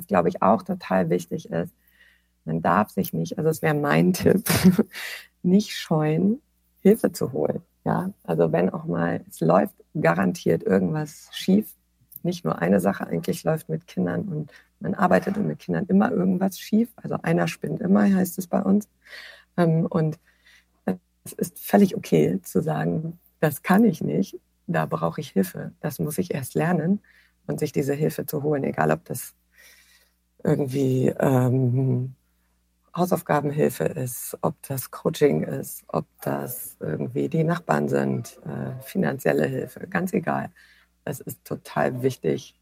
was glaube ich auch total wichtig ist, man darf sich nicht, also es wäre mein Tipp, nicht scheuen, Hilfe zu holen. Ja, also wenn auch mal, es läuft garantiert irgendwas schief. Nicht nur eine Sache eigentlich läuft mit Kindern und man arbeitet mit Kindern immer irgendwas schief. Also einer spinnt immer, heißt es bei uns. Ähm, und es ist völlig okay zu sagen, das kann ich nicht, da brauche ich Hilfe. Das muss ich erst lernen und sich diese Hilfe zu holen, egal ob das irgendwie ähm, Hausaufgabenhilfe ist, ob das Coaching ist, ob das irgendwie die Nachbarn sind, äh, finanzielle Hilfe, ganz egal. Es ist total wichtig.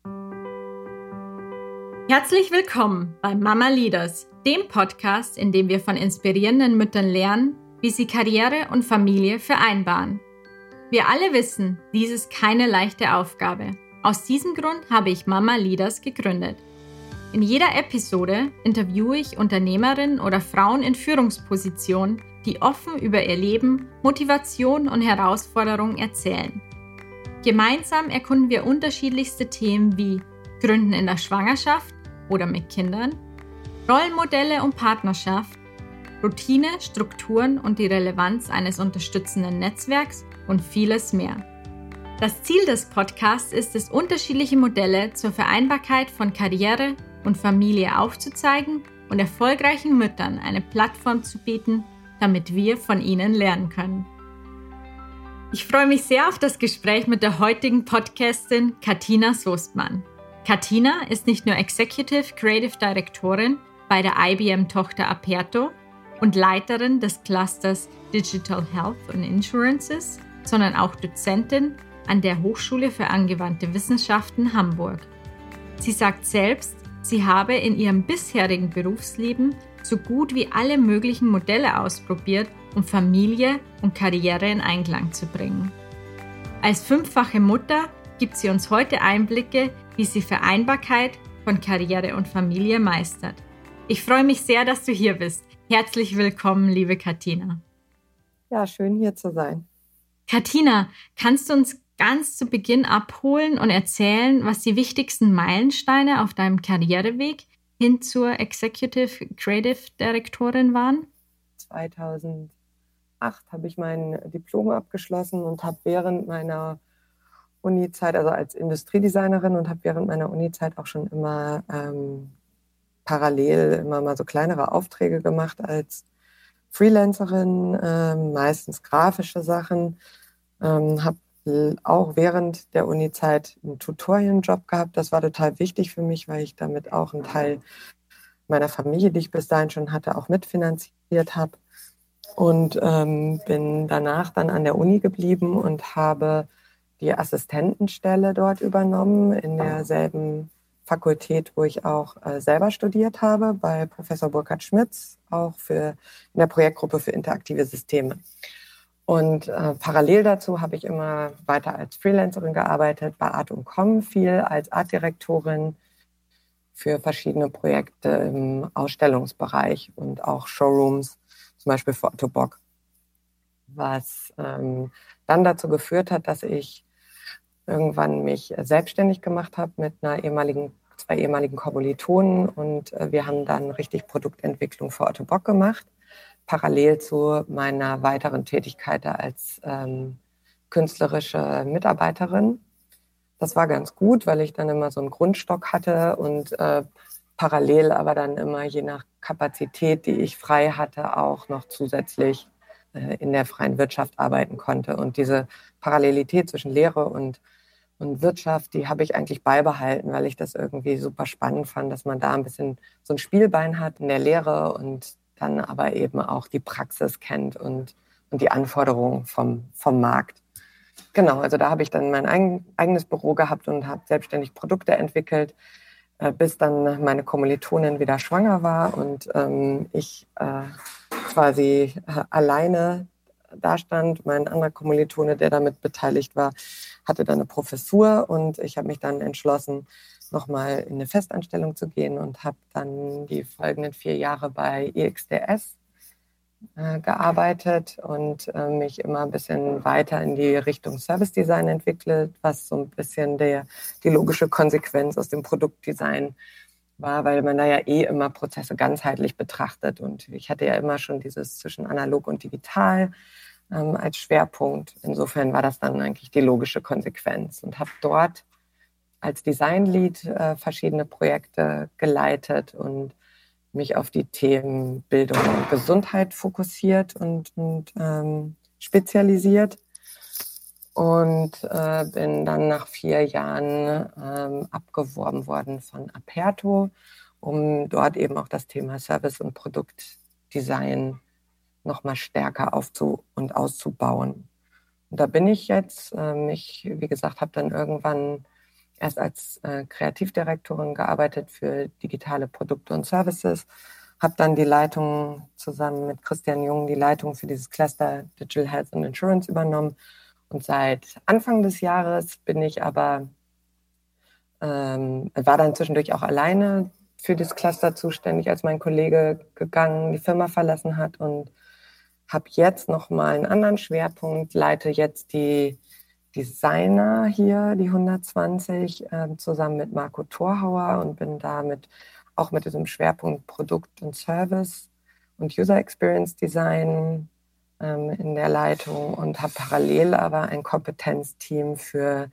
Herzlich willkommen bei Mama Leaders, dem Podcast, in dem wir von inspirierenden Müttern lernen, wie sie Karriere und Familie vereinbaren. Wir alle wissen, dies ist keine leichte Aufgabe. Aus diesem Grund habe ich Mama Leaders gegründet. In jeder Episode interviewe ich Unternehmerinnen oder Frauen in Führungspositionen, die offen über ihr Leben, Motivation und Herausforderungen erzählen. Gemeinsam erkunden wir unterschiedlichste Themen wie Gründen in der Schwangerschaft oder mit Kindern, Rollenmodelle und Partnerschaft, Routine, Strukturen und die Relevanz eines unterstützenden Netzwerks und vieles mehr. Das Ziel des Podcasts ist es, unterschiedliche Modelle zur Vereinbarkeit von Karriere, und Familie aufzuzeigen und erfolgreichen Müttern eine Plattform zu bieten, damit wir von ihnen lernen können. Ich freue mich sehr auf das Gespräch mit der heutigen Podcastin Katina Soestmann. Katina ist nicht nur Executive Creative Directorin bei der IBM-Tochter Aperto und Leiterin des Clusters Digital Health and Insurances, sondern auch Dozentin an der Hochschule für angewandte Wissenschaften Hamburg. Sie sagt selbst, Sie habe in ihrem bisherigen Berufsleben so gut wie alle möglichen Modelle ausprobiert, um Familie und Karriere in Einklang zu bringen. Als fünffache Mutter gibt sie uns heute Einblicke, wie sie Vereinbarkeit von Karriere und Familie meistert. Ich freue mich sehr, dass du hier bist. Herzlich willkommen, liebe Katina. Ja, schön hier zu sein. Katina, kannst du uns ganz zu Beginn abholen und erzählen, was die wichtigsten Meilensteine auf deinem Karriereweg hin zur Executive Creative Direktorin waren? 2008 habe ich mein Diplom abgeschlossen und habe während meiner Uni-Zeit, also als Industriedesignerin und habe während meiner Uni-Zeit auch schon immer ähm, parallel immer mal so kleinere Aufträge gemacht als Freelancerin, äh, meistens grafische Sachen. Ähm, habe auch während der Uni-Zeit einen Tutorienjob gehabt. Das war total wichtig für mich, weil ich damit auch einen Teil meiner Familie, die ich bis dahin schon hatte, auch mitfinanziert habe. Und ähm, bin danach dann an der Uni geblieben und habe die Assistentenstelle dort übernommen in derselben Fakultät, wo ich auch äh, selber studiert habe, bei Professor Burkhard Schmitz, auch für in der Projektgruppe für interaktive Systeme. Und äh, parallel dazu habe ich immer weiter als Freelancerin gearbeitet, bei Art und Com viel als Artdirektorin für verschiedene Projekte im Ausstellungsbereich und auch Showrooms, zum Beispiel für Otto Bock. Was ähm, dann dazu geführt hat, dass ich irgendwann mich selbstständig gemacht habe mit einer ehemaligen, zwei ehemaligen Kommilitonen und äh, wir haben dann richtig Produktentwicklung für Otto Bock gemacht parallel zu meiner weiteren Tätigkeit als ähm, künstlerische Mitarbeiterin. Das war ganz gut, weil ich dann immer so einen Grundstock hatte und äh, parallel aber dann immer je nach Kapazität, die ich frei hatte, auch noch zusätzlich äh, in der freien Wirtschaft arbeiten konnte. Und diese Parallelität zwischen Lehre und, und Wirtschaft, die habe ich eigentlich beibehalten, weil ich das irgendwie super spannend fand, dass man da ein bisschen so ein Spielbein hat in der Lehre und dann aber eben auch die Praxis kennt und, und die Anforderungen vom, vom Markt. Genau, also da habe ich dann mein eigen, eigenes Büro gehabt und habe selbstständig Produkte entwickelt, äh, bis dann meine Kommilitonin wieder schwanger war und ähm, ich äh, quasi äh, alleine dastand. Mein anderer Kommilitone, der damit beteiligt war, hatte dann eine Professur und ich habe mich dann entschlossen, nochmal in eine Festanstellung zu gehen und habe dann die folgenden vier Jahre bei EXDS äh, gearbeitet und äh, mich immer ein bisschen weiter in die Richtung Service Design entwickelt, was so ein bisschen der, die logische Konsequenz aus dem Produktdesign war, weil man da ja eh immer Prozesse ganzheitlich betrachtet. Und ich hatte ja immer schon dieses zwischen analog und digital ähm, als Schwerpunkt. Insofern war das dann eigentlich die logische Konsequenz und habe dort als Designlead äh, verschiedene Projekte geleitet und mich auf die Themen Bildung und Gesundheit fokussiert und, und ähm, spezialisiert und äh, bin dann nach vier Jahren ähm, abgeworben worden von Aperto, um dort eben auch das Thema Service und Produktdesign noch mal stärker aufzu und auszubauen. Und da bin ich jetzt. Ähm, ich, wie gesagt, habe dann irgendwann erst als äh, Kreativdirektorin gearbeitet für digitale Produkte und Services, habe dann die Leitung zusammen mit Christian Jung, die Leitung für dieses Cluster Digital Health and Insurance übernommen. Und seit Anfang des Jahres bin ich aber, ähm, war dann zwischendurch auch alleine für das Cluster zuständig, als mein Kollege gegangen, die Firma verlassen hat. Und habe jetzt nochmal einen anderen Schwerpunkt, leite jetzt die Designer hier, die 120, äh, zusammen mit Marco Thorhauer und bin damit auch mit diesem Schwerpunkt Produkt und Service und User Experience Design ähm, in der Leitung und habe parallel aber ein Kompetenzteam für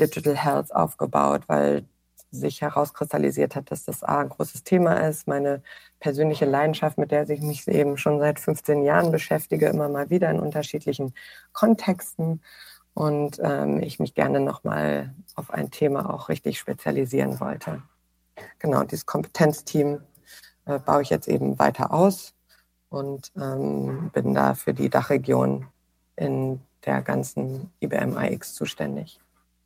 Digital Health aufgebaut, weil sich herauskristallisiert hat, dass das A ein großes Thema ist. Meine persönliche Leidenschaft, mit der ich mich eben schon seit 15 Jahren beschäftige, immer mal wieder in unterschiedlichen Kontexten. Und ähm, ich mich gerne nochmal auf ein Thema auch richtig spezialisieren wollte. Genau, dieses Kompetenzteam äh, baue ich jetzt eben weiter aus und ähm, bin da für die Dachregion in der ganzen IBM iX zuständig.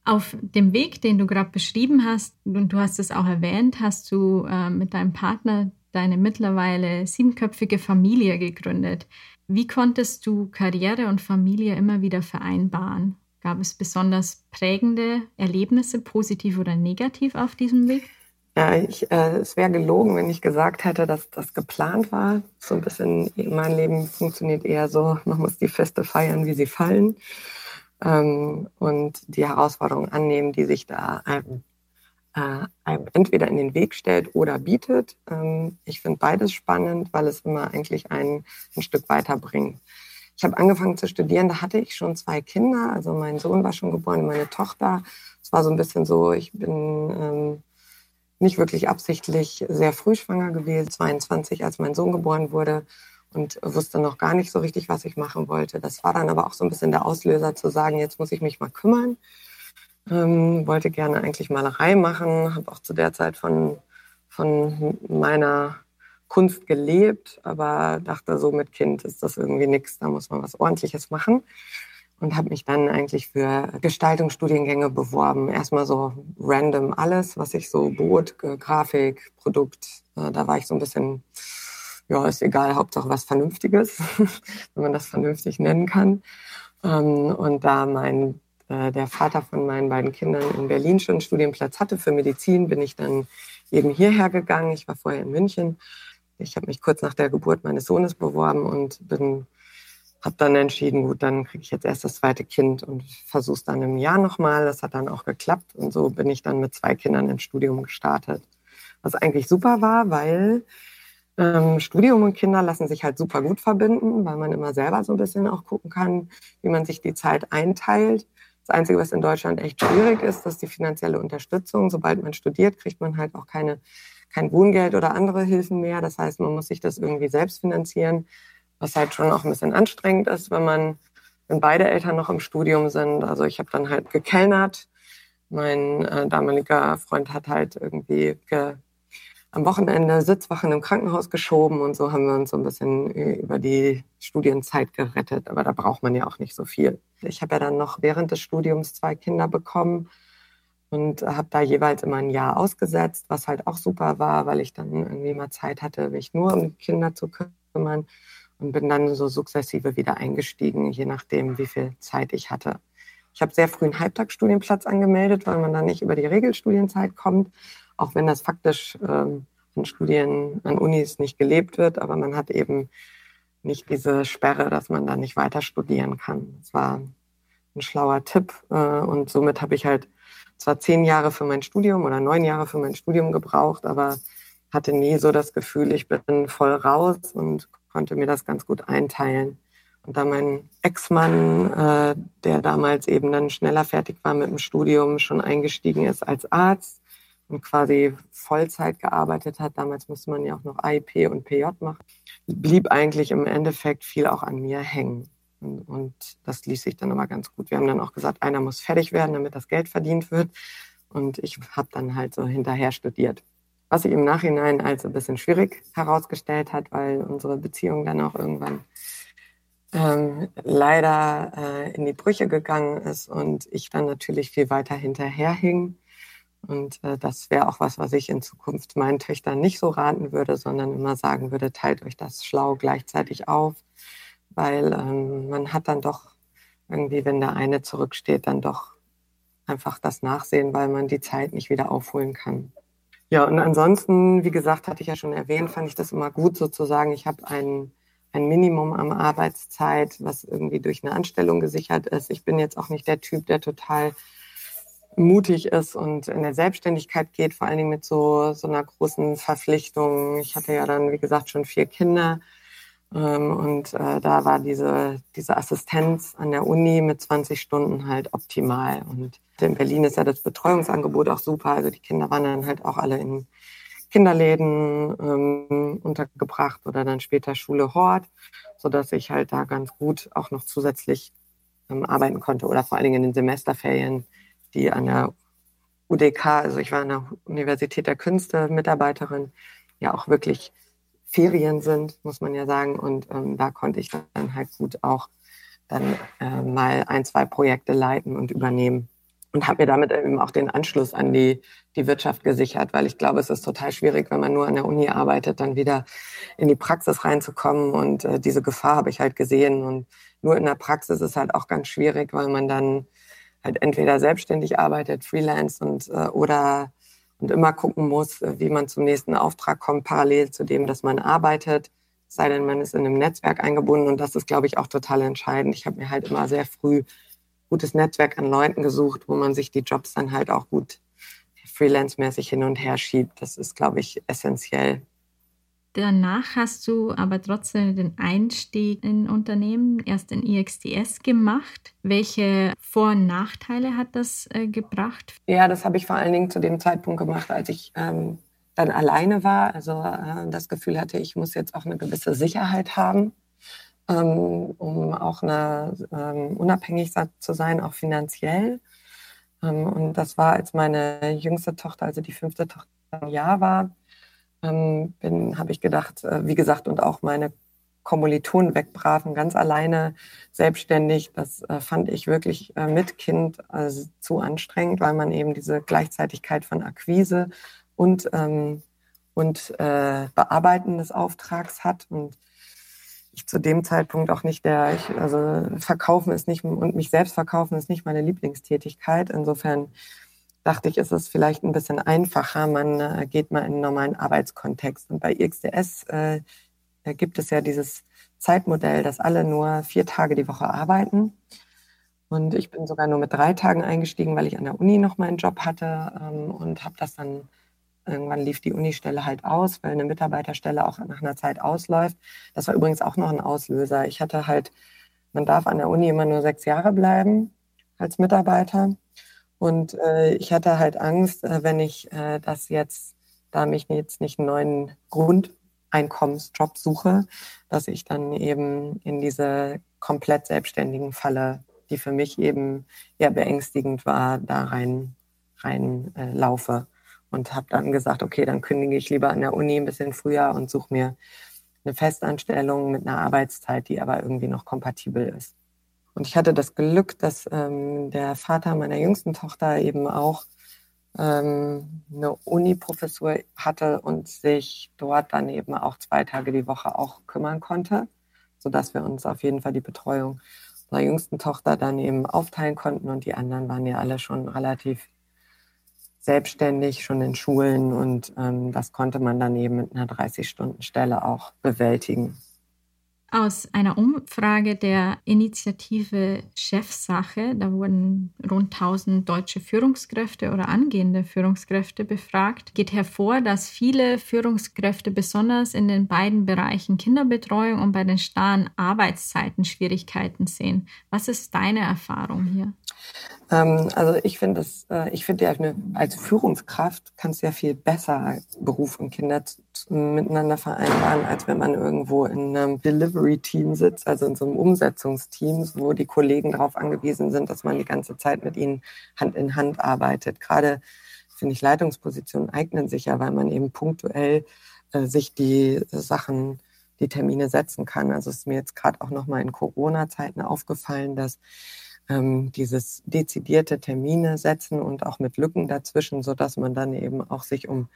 Auf dem Weg, den du gerade beschrieben hast, und du hast es auch erwähnt, hast du äh, mit deinem Partner deine mittlerweile siebenköpfige Familie gegründet. Wie konntest du Karriere und Familie immer wieder vereinbaren? Gab es besonders prägende Erlebnisse, positiv oder negativ auf diesem Weg? Ja, ich, äh, es wäre gelogen, wenn ich gesagt hätte, dass das geplant war. So ein bisschen, mein Leben funktioniert eher so, man muss die Feste feiern, wie sie fallen. Ähm, und die Herausforderungen annehmen, die sich da einem, äh, einem entweder in den Weg stellt oder bietet. Ähm, ich finde beides spannend, weil es immer eigentlich ein, ein Stück weiterbringt. Ich habe angefangen zu studieren, da hatte ich schon zwei Kinder. Also mein Sohn war schon geboren, meine Tochter. Es war so ein bisschen so, ich bin... Ähm, nicht wirklich absichtlich sehr früh schwanger gewesen, 22, als mein Sohn geboren wurde und wusste noch gar nicht so richtig, was ich machen wollte. Das war dann aber auch so ein bisschen der Auslöser zu sagen, jetzt muss ich mich mal kümmern. Ähm, wollte gerne eigentlich Malerei machen, habe auch zu der Zeit von, von meiner Kunst gelebt, aber dachte, so mit Kind ist das irgendwie nichts, da muss man was Ordentliches machen und habe mich dann eigentlich für Gestaltungsstudiengänge beworben. Erstmal so random alles, was ich so bot, Grafik, Produkt. Äh, da war ich so ein bisschen, ja, ist egal, Hauptsache was Vernünftiges, wenn man das vernünftig nennen kann. Ähm, und da mein äh, der Vater von meinen beiden Kindern in Berlin schon einen Studienplatz hatte für Medizin, bin ich dann eben hierher gegangen. Ich war vorher in München. Ich habe mich kurz nach der Geburt meines Sohnes beworben und bin habe dann entschieden, gut, dann kriege ich jetzt erst das zweite Kind und versuche es dann im Jahr nochmal. Das hat dann auch geklappt und so bin ich dann mit zwei Kindern ins Studium gestartet. Was eigentlich super war, weil ähm, Studium und Kinder lassen sich halt super gut verbinden, weil man immer selber so ein bisschen auch gucken kann, wie man sich die Zeit einteilt. Das Einzige, was in Deutschland echt schwierig ist, ist die finanzielle Unterstützung. Sobald man studiert, kriegt man halt auch keine, kein Wohngeld oder andere Hilfen mehr. Das heißt, man muss sich das irgendwie selbst finanzieren was halt schon auch ein bisschen anstrengend ist, wenn man, wenn beide Eltern noch im Studium sind. Also ich habe dann halt gekellnert. Mein äh, damaliger Freund hat halt irgendwie ge, am Wochenende Sitzwachen im Krankenhaus geschoben und so haben wir uns so ein bisschen über die Studienzeit gerettet. Aber da braucht man ja auch nicht so viel. Ich habe ja dann noch während des Studiums zwei Kinder bekommen und habe da jeweils immer ein Jahr ausgesetzt, was halt auch super war, weil ich dann irgendwie mal Zeit hatte, mich nur um Kinder zu kümmern und bin dann so sukzessive wieder eingestiegen, je nachdem, wie viel Zeit ich hatte. Ich habe sehr früh einen Halbtagsstudienplatz angemeldet, weil man dann nicht über die Regelstudienzeit kommt, auch wenn das faktisch ähm, an Studien, an Unis nicht gelebt wird, aber man hat eben nicht diese Sperre, dass man da nicht weiter studieren kann. Das war ein schlauer Tipp äh, und somit habe ich halt zwar zehn Jahre für mein Studium oder neun Jahre für mein Studium gebraucht, aber hatte nie so das Gefühl, ich bin voll raus und konnte mir das ganz gut einteilen. Und da mein Ex-Mann, äh, der damals eben dann schneller fertig war mit dem Studium, schon eingestiegen ist als Arzt und quasi Vollzeit gearbeitet hat, damals musste man ja auch noch AIP und PJ machen, blieb eigentlich im Endeffekt viel auch an mir hängen. Und, und das ließ sich dann aber ganz gut. Wir haben dann auch gesagt, einer muss fertig werden, damit das Geld verdient wird. Und ich habe dann halt so hinterher studiert. Was sich im Nachhinein als ein bisschen schwierig herausgestellt hat, weil unsere Beziehung dann auch irgendwann ähm, leider äh, in die Brüche gegangen ist und ich dann natürlich viel weiter hinterherhing. Und äh, das wäre auch was, was ich in Zukunft meinen Töchtern nicht so raten würde, sondern immer sagen würde, teilt euch das schlau gleichzeitig auf, weil ähm, man hat dann doch irgendwie, wenn der eine zurücksteht, dann doch einfach das Nachsehen, weil man die Zeit nicht wieder aufholen kann. Ja, und ansonsten, wie gesagt, hatte ich ja schon erwähnt, fand ich das immer gut sozusagen. Ich habe ein, ein Minimum am Arbeitszeit, was irgendwie durch eine Anstellung gesichert ist. Ich bin jetzt auch nicht der Typ, der total mutig ist und in der Selbstständigkeit geht, vor allen Dingen mit so, so einer großen Verpflichtung. Ich hatte ja dann, wie gesagt, schon vier Kinder. Ähm, und äh, da war diese, diese Assistenz an der Uni mit 20 Stunden halt optimal. Und in Berlin ist ja das Betreuungsangebot auch super. Also die Kinder waren dann halt auch alle in Kinderläden ähm, untergebracht oder dann später Schule Hort, sodass ich halt da ganz gut auch noch zusätzlich ähm, arbeiten konnte oder vor allen Dingen in den Semesterferien, die an der UDK, also ich war an der Universität der Künste Mitarbeiterin, ja auch wirklich Ferien sind, muss man ja sagen. Und ähm, da konnte ich dann halt gut auch dann äh, mal ein, zwei Projekte leiten und übernehmen. Und habe mir damit eben auch den Anschluss an die, die Wirtschaft gesichert, weil ich glaube, es ist total schwierig, wenn man nur an der Uni arbeitet, dann wieder in die Praxis reinzukommen. Und äh, diese Gefahr habe ich halt gesehen. Und nur in der Praxis ist halt auch ganz schwierig, weil man dann halt entweder selbstständig arbeitet, freelance und äh, oder und immer gucken muss, äh, wie man zum nächsten Auftrag kommt, parallel zu dem, dass man arbeitet. Sei denn, man ist in einem Netzwerk eingebunden und das ist, glaube ich, auch total entscheidend. Ich habe mir halt immer sehr früh gutes Netzwerk an Leuten gesucht, wo man sich die Jobs dann halt auch gut freelance-mäßig hin und her schiebt. Das ist, glaube ich, essentiell. Danach hast du aber trotzdem den Einstieg in Unternehmen erst in IXDS gemacht. Welche Vor- und Nachteile hat das äh, gebracht? Ja, das habe ich vor allen Dingen zu dem Zeitpunkt gemacht, als ich ähm, dann alleine war. Also äh, das Gefühl hatte, ich muss jetzt auch eine gewisse Sicherheit haben, ähm, um auch eine, ähm, unabhängig zu sein, auch finanziell. Ähm, und das war, als meine jüngste Tochter, also die fünfte Tochter, ein Jahr war ähm, habe ich gedacht, äh, wie gesagt, und auch meine Kommilitonen wegbraven, ganz alleine, selbstständig. Das äh, fand ich wirklich äh, mit Kind äh, zu anstrengend, weil man eben diese Gleichzeitigkeit von Akquise und, ähm, und äh, Bearbeiten des Auftrags hat. Und ich zu dem Zeitpunkt auch nicht der, ich, also verkaufen ist nicht und mich selbst verkaufen ist nicht meine Lieblingstätigkeit. Insofern dachte ich, ist es vielleicht ein bisschen einfacher. Man äh, geht mal in einen normalen Arbeitskontext. Und bei IXDS äh, gibt es ja dieses Zeitmodell, dass alle nur vier Tage die Woche arbeiten. Und ich bin sogar nur mit drei Tagen eingestiegen, weil ich an der Uni noch meinen Job hatte ähm, und habe das dann, irgendwann lief die Unistelle halt aus, weil eine Mitarbeiterstelle auch nach einer Zeit ausläuft. Das war übrigens auch noch ein Auslöser. Ich hatte halt, man darf an der Uni immer nur sechs Jahre bleiben als Mitarbeiter. Und äh, ich hatte halt Angst, äh, wenn ich äh, das jetzt, da mich jetzt nicht einen neuen Grundeinkommensjob suche, dass ich dann eben in diese komplett selbstständigen Falle, die für mich eben ja beängstigend war, da rein, rein äh, laufe. Und habe dann gesagt, okay, dann kündige ich lieber an der Uni ein bisschen früher und suche mir eine Festanstellung mit einer Arbeitszeit, die aber irgendwie noch kompatibel ist. Und ich hatte das Glück, dass ähm, der Vater meiner jüngsten Tochter eben auch ähm, eine Uni-Professur hatte und sich dort dann eben auch zwei Tage die Woche auch kümmern konnte, sodass wir uns auf jeden Fall die Betreuung unserer jüngsten Tochter dann eben aufteilen konnten. Und die anderen waren ja alle schon relativ selbstständig, schon in Schulen. Und ähm, das konnte man dann eben mit einer 30-Stunden-Stelle auch bewältigen. Aus einer Umfrage der Initiative Chefsache, da wurden rund 1000 deutsche Führungskräfte oder angehende Führungskräfte befragt, geht hervor, dass viele Führungskräfte besonders in den beiden Bereichen Kinderbetreuung und bei den starren Arbeitszeiten Schwierigkeiten sehen. Was ist deine Erfahrung hier? Ähm, also ich finde äh, ich finde als Führungskraft kannst du ja viel besser Beruf und Kinder miteinander vereinbaren, als wenn man irgendwo in einem Delivery-Team sitzt, also in so einem Umsetzungsteam, wo die Kollegen darauf angewiesen sind, dass man die ganze Zeit mit ihnen Hand in Hand arbeitet. Gerade finde ich Leitungspositionen eignen sich ja, weil man eben punktuell äh, sich die Sachen die Termine setzen kann. Also es ist mir jetzt gerade auch nochmal in Corona-Zeiten aufgefallen, dass ähm, dieses dezidierte Termine setzen und auch mit Lücken dazwischen, so dass man dann eben auch sich um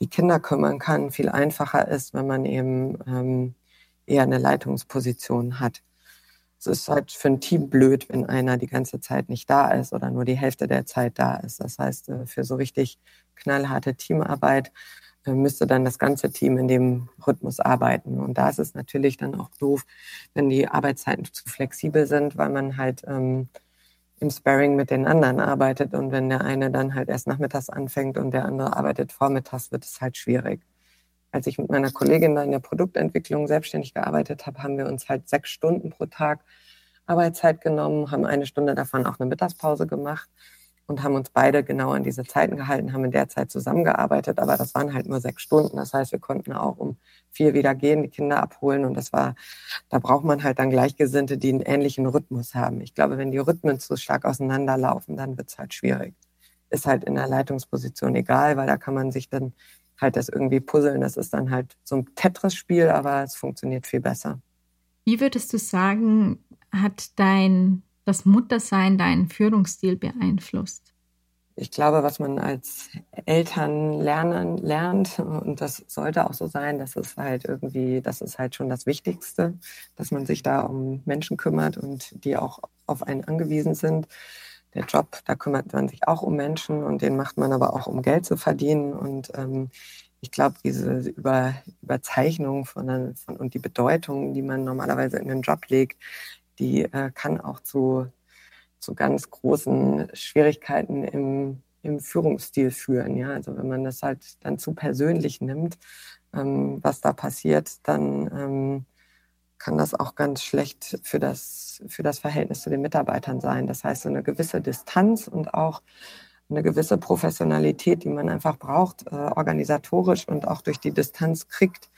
die Kinder kümmern kann, viel einfacher ist, wenn man eben ähm, eher eine Leitungsposition hat. Es ist halt für ein Team blöd, wenn einer die ganze Zeit nicht da ist oder nur die Hälfte der Zeit da ist. Das heißt, äh, für so richtig knallharte Teamarbeit äh, müsste dann das ganze Team in dem Rhythmus arbeiten. Und da ist es natürlich dann auch doof, wenn die Arbeitszeiten zu flexibel sind, weil man halt ähm, im Sparring mit den anderen arbeitet. Und wenn der eine dann halt erst nachmittags anfängt und der andere arbeitet vormittags, wird es halt schwierig. Als ich mit meiner Kollegin da in der Produktentwicklung selbstständig gearbeitet habe, haben wir uns halt sechs Stunden pro Tag Arbeitszeit genommen, haben eine Stunde davon auch eine Mittagspause gemacht und haben uns beide genau an diese Zeiten gehalten, haben in der Zeit zusammengearbeitet, aber das waren halt nur sechs Stunden. Das heißt, wir konnten auch um vier wieder gehen, die Kinder abholen und das war, da braucht man halt dann Gleichgesinnte, die einen ähnlichen Rhythmus haben. Ich glaube, wenn die Rhythmen zu stark auseinanderlaufen, dann wird es halt schwierig. Ist halt in der Leitungsposition egal, weil da kann man sich dann halt das irgendwie puzzeln. Das ist dann halt so ein Tetris-Spiel, aber es funktioniert viel besser. Wie würdest du sagen, hat dein das Muttersein deinen Führungsstil beeinflusst? Ich glaube, was man als Eltern lernen lernt, und das sollte auch so sein, dass es halt irgendwie, das ist halt schon das Wichtigste, dass man sich da um Menschen kümmert und die auch auf einen angewiesen sind. Der Job, da kümmert man sich auch um Menschen und den macht man aber auch, um Geld zu verdienen. Und ähm, ich glaube, diese Über, Überzeichnung von, von, und die Bedeutung, die man normalerweise in den Job legt, die äh, kann auch zu, zu ganz großen Schwierigkeiten im, im Führungsstil führen. Ja? Also wenn man das halt dann zu persönlich nimmt, ähm, was da passiert, dann ähm, kann das auch ganz schlecht für das, für das Verhältnis zu den Mitarbeitern sein. Das heißt, so eine gewisse Distanz und auch eine gewisse Professionalität, die man einfach braucht, äh, organisatorisch und auch durch die Distanz kriegt,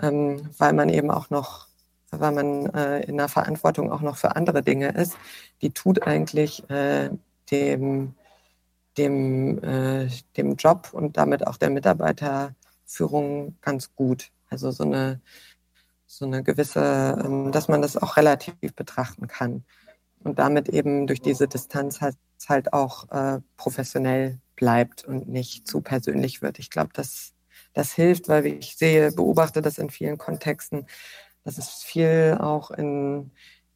ähm, weil man eben auch noch weil man äh, in der Verantwortung auch noch für andere Dinge ist, die tut eigentlich äh, dem, dem, äh, dem Job und damit auch der Mitarbeiterführung ganz gut. Also so eine, so eine gewisse, ähm, dass man das auch relativ betrachten kann. Und damit eben durch diese Distanz halt, halt auch äh, professionell bleibt und nicht zu persönlich wird. Ich glaube, das, das hilft, weil ich sehe, beobachte das in vielen Kontexten, das ist viel auch in,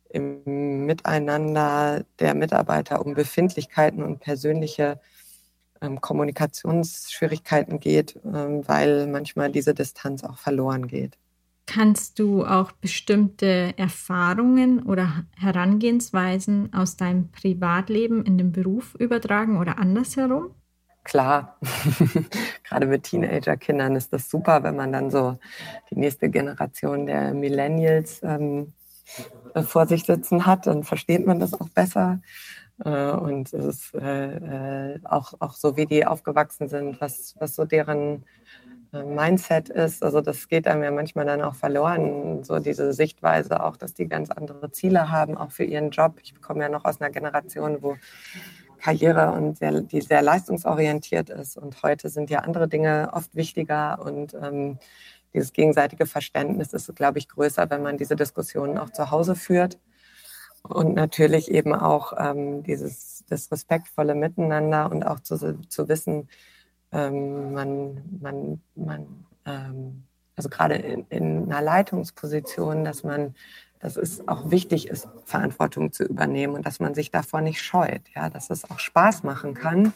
im Miteinander der Mitarbeiter um Befindlichkeiten und persönliche ähm, Kommunikationsschwierigkeiten geht, ähm, weil manchmal diese Distanz auch verloren geht. Kannst du auch bestimmte Erfahrungen oder Herangehensweisen aus deinem Privatleben in den Beruf übertragen oder andersherum? Klar, gerade mit Teenager-Kindern ist das super, wenn man dann so die nächste Generation der Millennials ähm, äh, vor sich sitzen hat, dann versteht man das auch besser. Äh, und es ist äh, äh, auch, auch so, wie die aufgewachsen sind, was, was so deren äh, Mindset ist. Also das geht einem ja manchmal dann auch verloren, so diese Sichtweise auch, dass die ganz andere Ziele haben, auch für ihren Job. Ich komme ja noch aus einer Generation, wo Karriere und sehr, die sehr leistungsorientiert ist. Und heute sind ja andere Dinge oft wichtiger und ähm, dieses gegenseitige Verständnis ist, glaube ich, größer, wenn man diese Diskussionen auch zu Hause führt. Und natürlich eben auch ähm, dieses das respektvolle Miteinander und auch zu, zu wissen, ähm, man, man, man ähm, also gerade in, in einer Leitungsposition, dass man dass es auch wichtig ist, Verantwortung zu übernehmen und dass man sich davor nicht scheut, ja, dass es auch Spaß machen kann,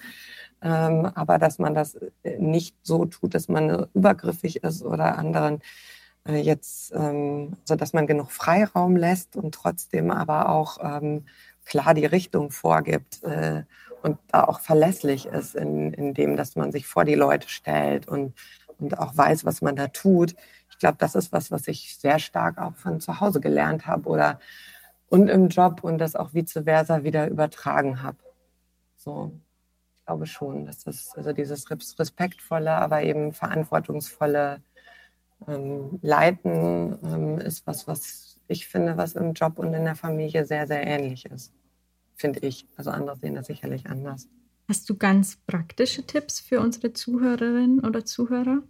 ähm, aber dass man das äh, nicht so tut, dass man übergriffig ist oder anderen äh, jetzt, ähm, so dass man genug Freiraum lässt und trotzdem aber auch ähm, klar die Richtung vorgibt äh, und da auch verlässlich ist in, in dem, dass man sich vor die Leute stellt und, und auch weiß, was man da tut. Ich glaube, das ist was, was ich sehr stark auch von zu Hause gelernt habe oder und im Job und das auch vice versa wieder übertragen habe. So, ich glaube schon, dass das also dieses respektvolle, aber eben verantwortungsvolle ähm, Leiten ähm, ist was, was ich finde, was im Job und in der Familie sehr, sehr ähnlich ist. Finde ich. Also andere sehen das sicherlich anders. Hast du ganz praktische Tipps für unsere Zuhörerinnen oder Zuhörer?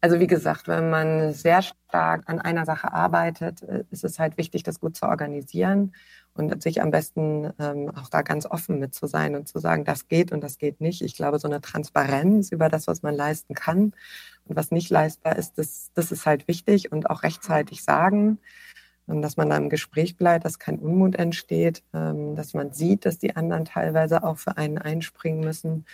Also wie gesagt, wenn man sehr stark an einer Sache arbeitet, äh, ist es halt wichtig, das gut zu organisieren und sich am besten ähm, auch da ganz offen mit zu sein und zu sagen, das geht und das geht nicht. Ich glaube, so eine Transparenz über das, was man leisten kann und was nicht leistbar ist, das, das ist halt wichtig und auch rechtzeitig sagen. Und dass man da im Gespräch bleibt, dass kein Unmut entsteht, ähm, dass man sieht, dass die anderen teilweise auch für einen einspringen müssen,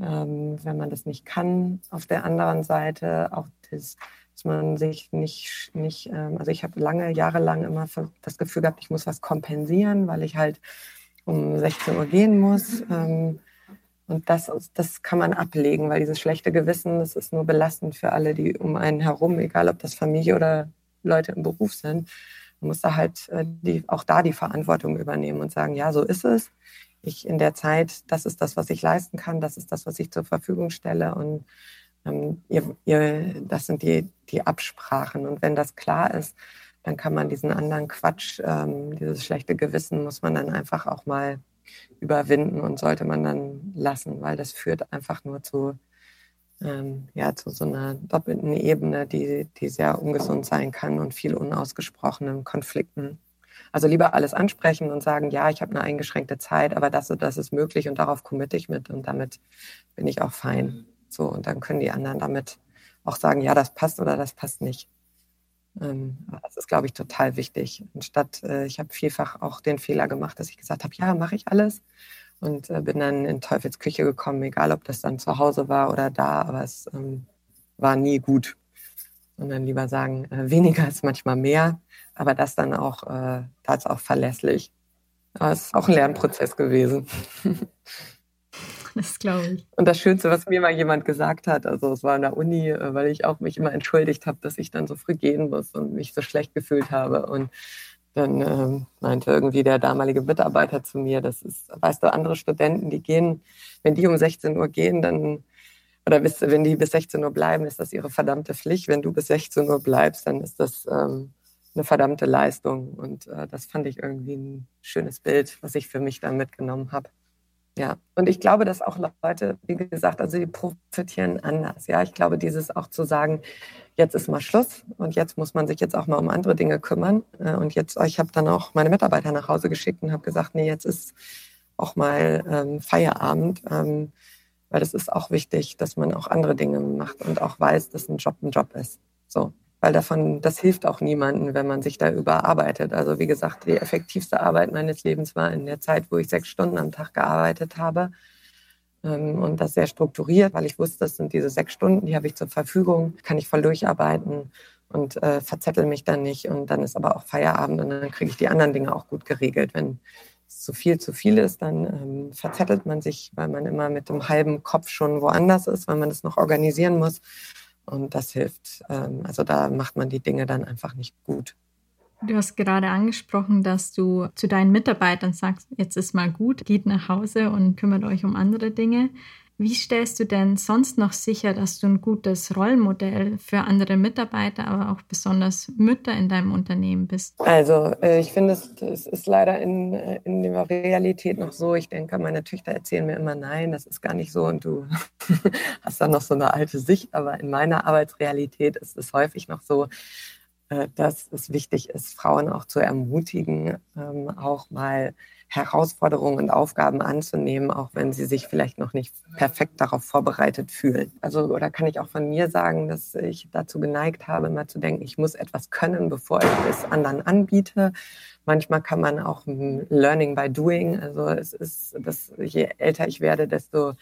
ähm, wenn man das nicht kann. Auf der anderen Seite auch das, dass man sich nicht, nicht ähm, also ich habe lange, jahrelang immer das Gefühl gehabt, ich muss was kompensieren, weil ich halt um 16 Uhr gehen muss. Und das, das kann man ablegen, weil dieses schlechte Gewissen, das ist nur belastend für alle, die um einen herum, egal ob das Familie oder Leute im Beruf sind. Man muss da halt äh, die, auch da die Verantwortung übernehmen und sagen, ja, so ist es. Ich in der Zeit, das ist das, was ich leisten kann, das ist das, was ich zur Verfügung stelle. Und ähm, ihr, ihr, das sind die, die Absprachen. Und wenn das klar ist, dann kann man diesen anderen Quatsch, ähm, dieses schlechte Gewissen, muss man dann einfach auch mal überwinden und sollte man dann lassen, weil das führt einfach nur zu, ähm, ja, zu so einer doppelten Ebene, die, die sehr ungesund sein kann und viel unausgesprochenen Konflikten. Also lieber alles ansprechen und sagen, ja, ich habe eine eingeschränkte Zeit, aber das und das ist möglich und darauf committe ich mit und damit bin ich auch fein. So, und dann können die anderen damit auch sagen, ja, das passt oder das passt nicht. Ähm, das ist, glaube ich, total wichtig. Anstatt, äh, ich habe vielfach auch den Fehler gemacht, dass ich gesagt habe, ja, mache ich alles. Und äh, bin dann in Teufels Küche gekommen, egal ob das dann zu Hause war oder da, aber es ähm, war nie gut. Sondern lieber sagen, äh, weniger ist manchmal mehr, aber das dann auch, äh, das auch verlässlich. Aber es ist auch ein Lernprozess gewesen. Das glaube ich. Und das Schönste, was mir mal jemand gesagt hat, also es war in der Uni, äh, weil ich auch mich immer entschuldigt habe, dass ich dann so früh gehen muss und mich so schlecht gefühlt habe. Und dann ähm, meinte irgendwie der damalige Mitarbeiter zu mir, das ist, weißt du, andere Studenten, die gehen, wenn die um 16 Uhr gehen, dann, oder bis, wenn die bis 16 Uhr bleiben, ist das ihre verdammte Pflicht. Wenn du bis 16 Uhr bleibst, dann ist das ähm, eine verdammte Leistung. Und äh, das fand ich irgendwie ein schönes Bild, was ich für mich dann mitgenommen habe. Ja, und ich glaube, dass auch Leute, wie gesagt, also die profitieren anders. Ja, ich glaube, dieses auch zu sagen, jetzt ist mal Schluss und jetzt muss man sich jetzt auch mal um andere Dinge kümmern. Äh, und jetzt, ich habe dann auch meine Mitarbeiter nach Hause geschickt und habe gesagt, nee, jetzt ist auch mal ähm, Feierabend, ähm, weil es ist auch wichtig, dass man auch andere Dinge macht und auch weiß, dass ein Job ein Job ist. So weil davon, das hilft auch niemandem, wenn man sich da überarbeitet. Also wie gesagt, die effektivste Arbeit meines Lebens war in der Zeit, wo ich sechs Stunden am Tag gearbeitet habe. Ähm, und das sehr strukturiert, weil ich wusste, das sind diese sechs Stunden, die habe ich zur Verfügung, kann ich voll durcharbeiten und äh, verzettel mich dann nicht. Und dann ist aber auch Feierabend und dann kriege ich die anderen Dinge auch gut geregelt. Wenn zu viel zu viel ist, dann ähm, verzettelt man sich, weil man immer mit dem halben Kopf schon woanders ist, weil man es noch organisieren muss. Und das hilft. Ähm, also da macht man die Dinge dann einfach nicht gut. Du hast gerade angesprochen, dass du zu deinen Mitarbeitern sagst, jetzt ist mal gut, geht nach Hause und kümmert euch um andere Dinge. Wie stellst du denn sonst noch sicher, dass du ein gutes Rollenmodell für andere Mitarbeiter, aber auch besonders Mütter in deinem Unternehmen bist? Also äh, ich finde, es, ist leider in, äh, in der Realität noch so. Ich denke, meine Töchter erzählen mir immer, nein, das ist gar nicht so und du hast dann noch so eine alte Sicht. Aber in meiner Arbeitsrealität ist es häufig noch so, dass es wichtig ist, Frauen auch zu ermutigen, ähm, auch mal Herausforderungen und Aufgaben anzunehmen, auch wenn sie sich vielleicht noch nicht perfekt darauf vorbereitet fühlen. Also, oder kann ich auch von mir sagen, dass ich dazu geneigt habe, immer zu denken, ich muss etwas können, bevor ich es anderen anbiete. Manchmal kann man auch Learning by Doing, also es ist, dass je älter ich werde, desto äh,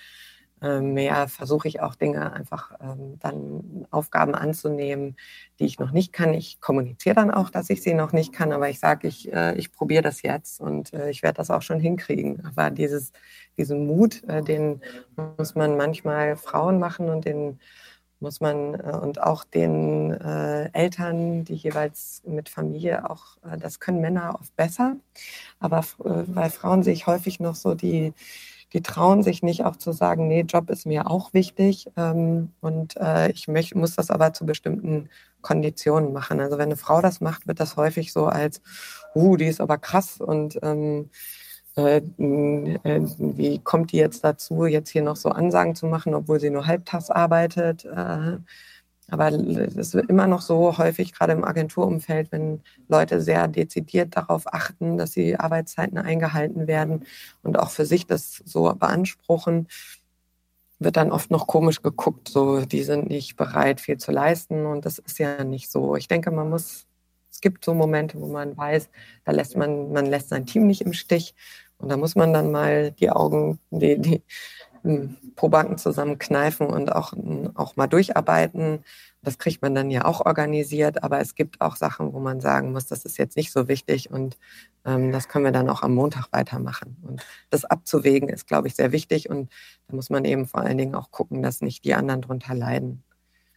mehr versuche ich auch Dinge einfach ähm, dann Aufgaben anzunehmen, die ich noch nicht kann. Ich kommuniziere dann auch, dass ich sie noch nicht kann, aber ich sage, ich, äh, ich probiere das jetzt und äh, ich werde das auch schon hinkriegen. Aber dieses, diesen Mut, äh, den muss man manchmal Frauen machen und den muss man äh, und auch den äh, Eltern, die jeweils mit Familie auch, das können Männer oft besser, aber weil Frauen sich häufig noch so die die trauen sich nicht auch zu sagen, nee, Job ist mir auch wichtig ähm, und äh, ich möch, muss das aber zu bestimmten Konditionen machen. Also wenn eine Frau das macht, wird das häufig so als, uh, die ist aber krass und ähm, äh, äh, wie kommt die jetzt dazu, jetzt hier noch so Ansagen zu machen, obwohl sie nur halbtags arbeitet? Äh, aber es wird immer noch so häufig, gerade im Agenturumfeld, wenn Leute sehr dezidiert darauf achten, dass die Arbeitszeiten eingehalten werden und auch für sich das so beanspruchen, wird dann oft noch komisch geguckt, so die sind nicht bereit, viel zu leisten. Und das ist ja nicht so. Ich denke, man muss, es gibt so Momente, wo man weiß, da lässt man, man lässt sein Team nicht im Stich. Und da muss man dann mal die Augen, die, die, pro Banken zusammenkneifen und auch, auch mal durcharbeiten. Das kriegt man dann ja auch organisiert, aber es gibt auch Sachen, wo man sagen muss, das ist jetzt nicht so wichtig und ähm, das können wir dann auch am Montag weitermachen. Und das abzuwägen ist, glaube ich, sehr wichtig und da muss man eben vor allen Dingen auch gucken, dass nicht die anderen drunter leiden.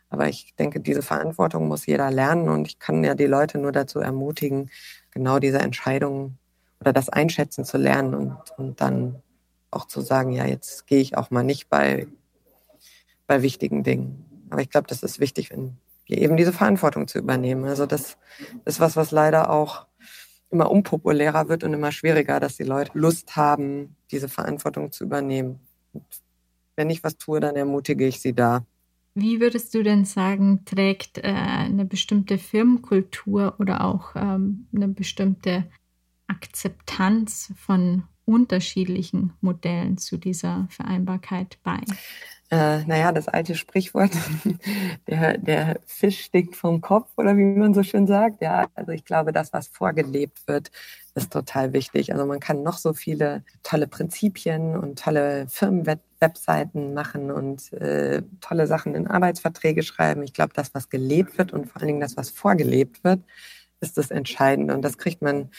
Aber ich denke, diese Verantwortung muss jeder lernen und ich kann ja die Leute nur dazu ermutigen, genau diese Entscheidungen oder das Einschätzen zu lernen und, und dann auch zu sagen, ja, jetzt gehe ich auch mal nicht bei, bei wichtigen Dingen. Aber ich glaube, das ist wichtig, wenn eben diese Verantwortung zu übernehmen. Also das ist was, was leider auch immer unpopulärer wird und immer schwieriger, dass die Leute Lust haben, diese Verantwortung zu übernehmen. Und wenn ich was tue, dann ermutige ich sie da. Wie würdest du denn sagen, trägt äh, eine bestimmte Firmenkultur oder auch ähm, eine bestimmte Akzeptanz von unterschiedlichen Modellen zu dieser Vereinbarkeit bei? Äh, naja, das alte Sprichwort, der, der Fisch stinkt vom Kopf oder wie man so schön sagt. Ja, also ich glaube, das, was vorgelebt wird, ist total wichtig. Also man kann noch so viele tolle Prinzipien und tolle Firmenwebseiten machen und äh, tolle Sachen in Arbeitsverträge schreiben. Ich glaube, das, was gelebt wird und vor allen Dingen das, was vorgelebt wird, ist das Entscheidende. Und das kriegt man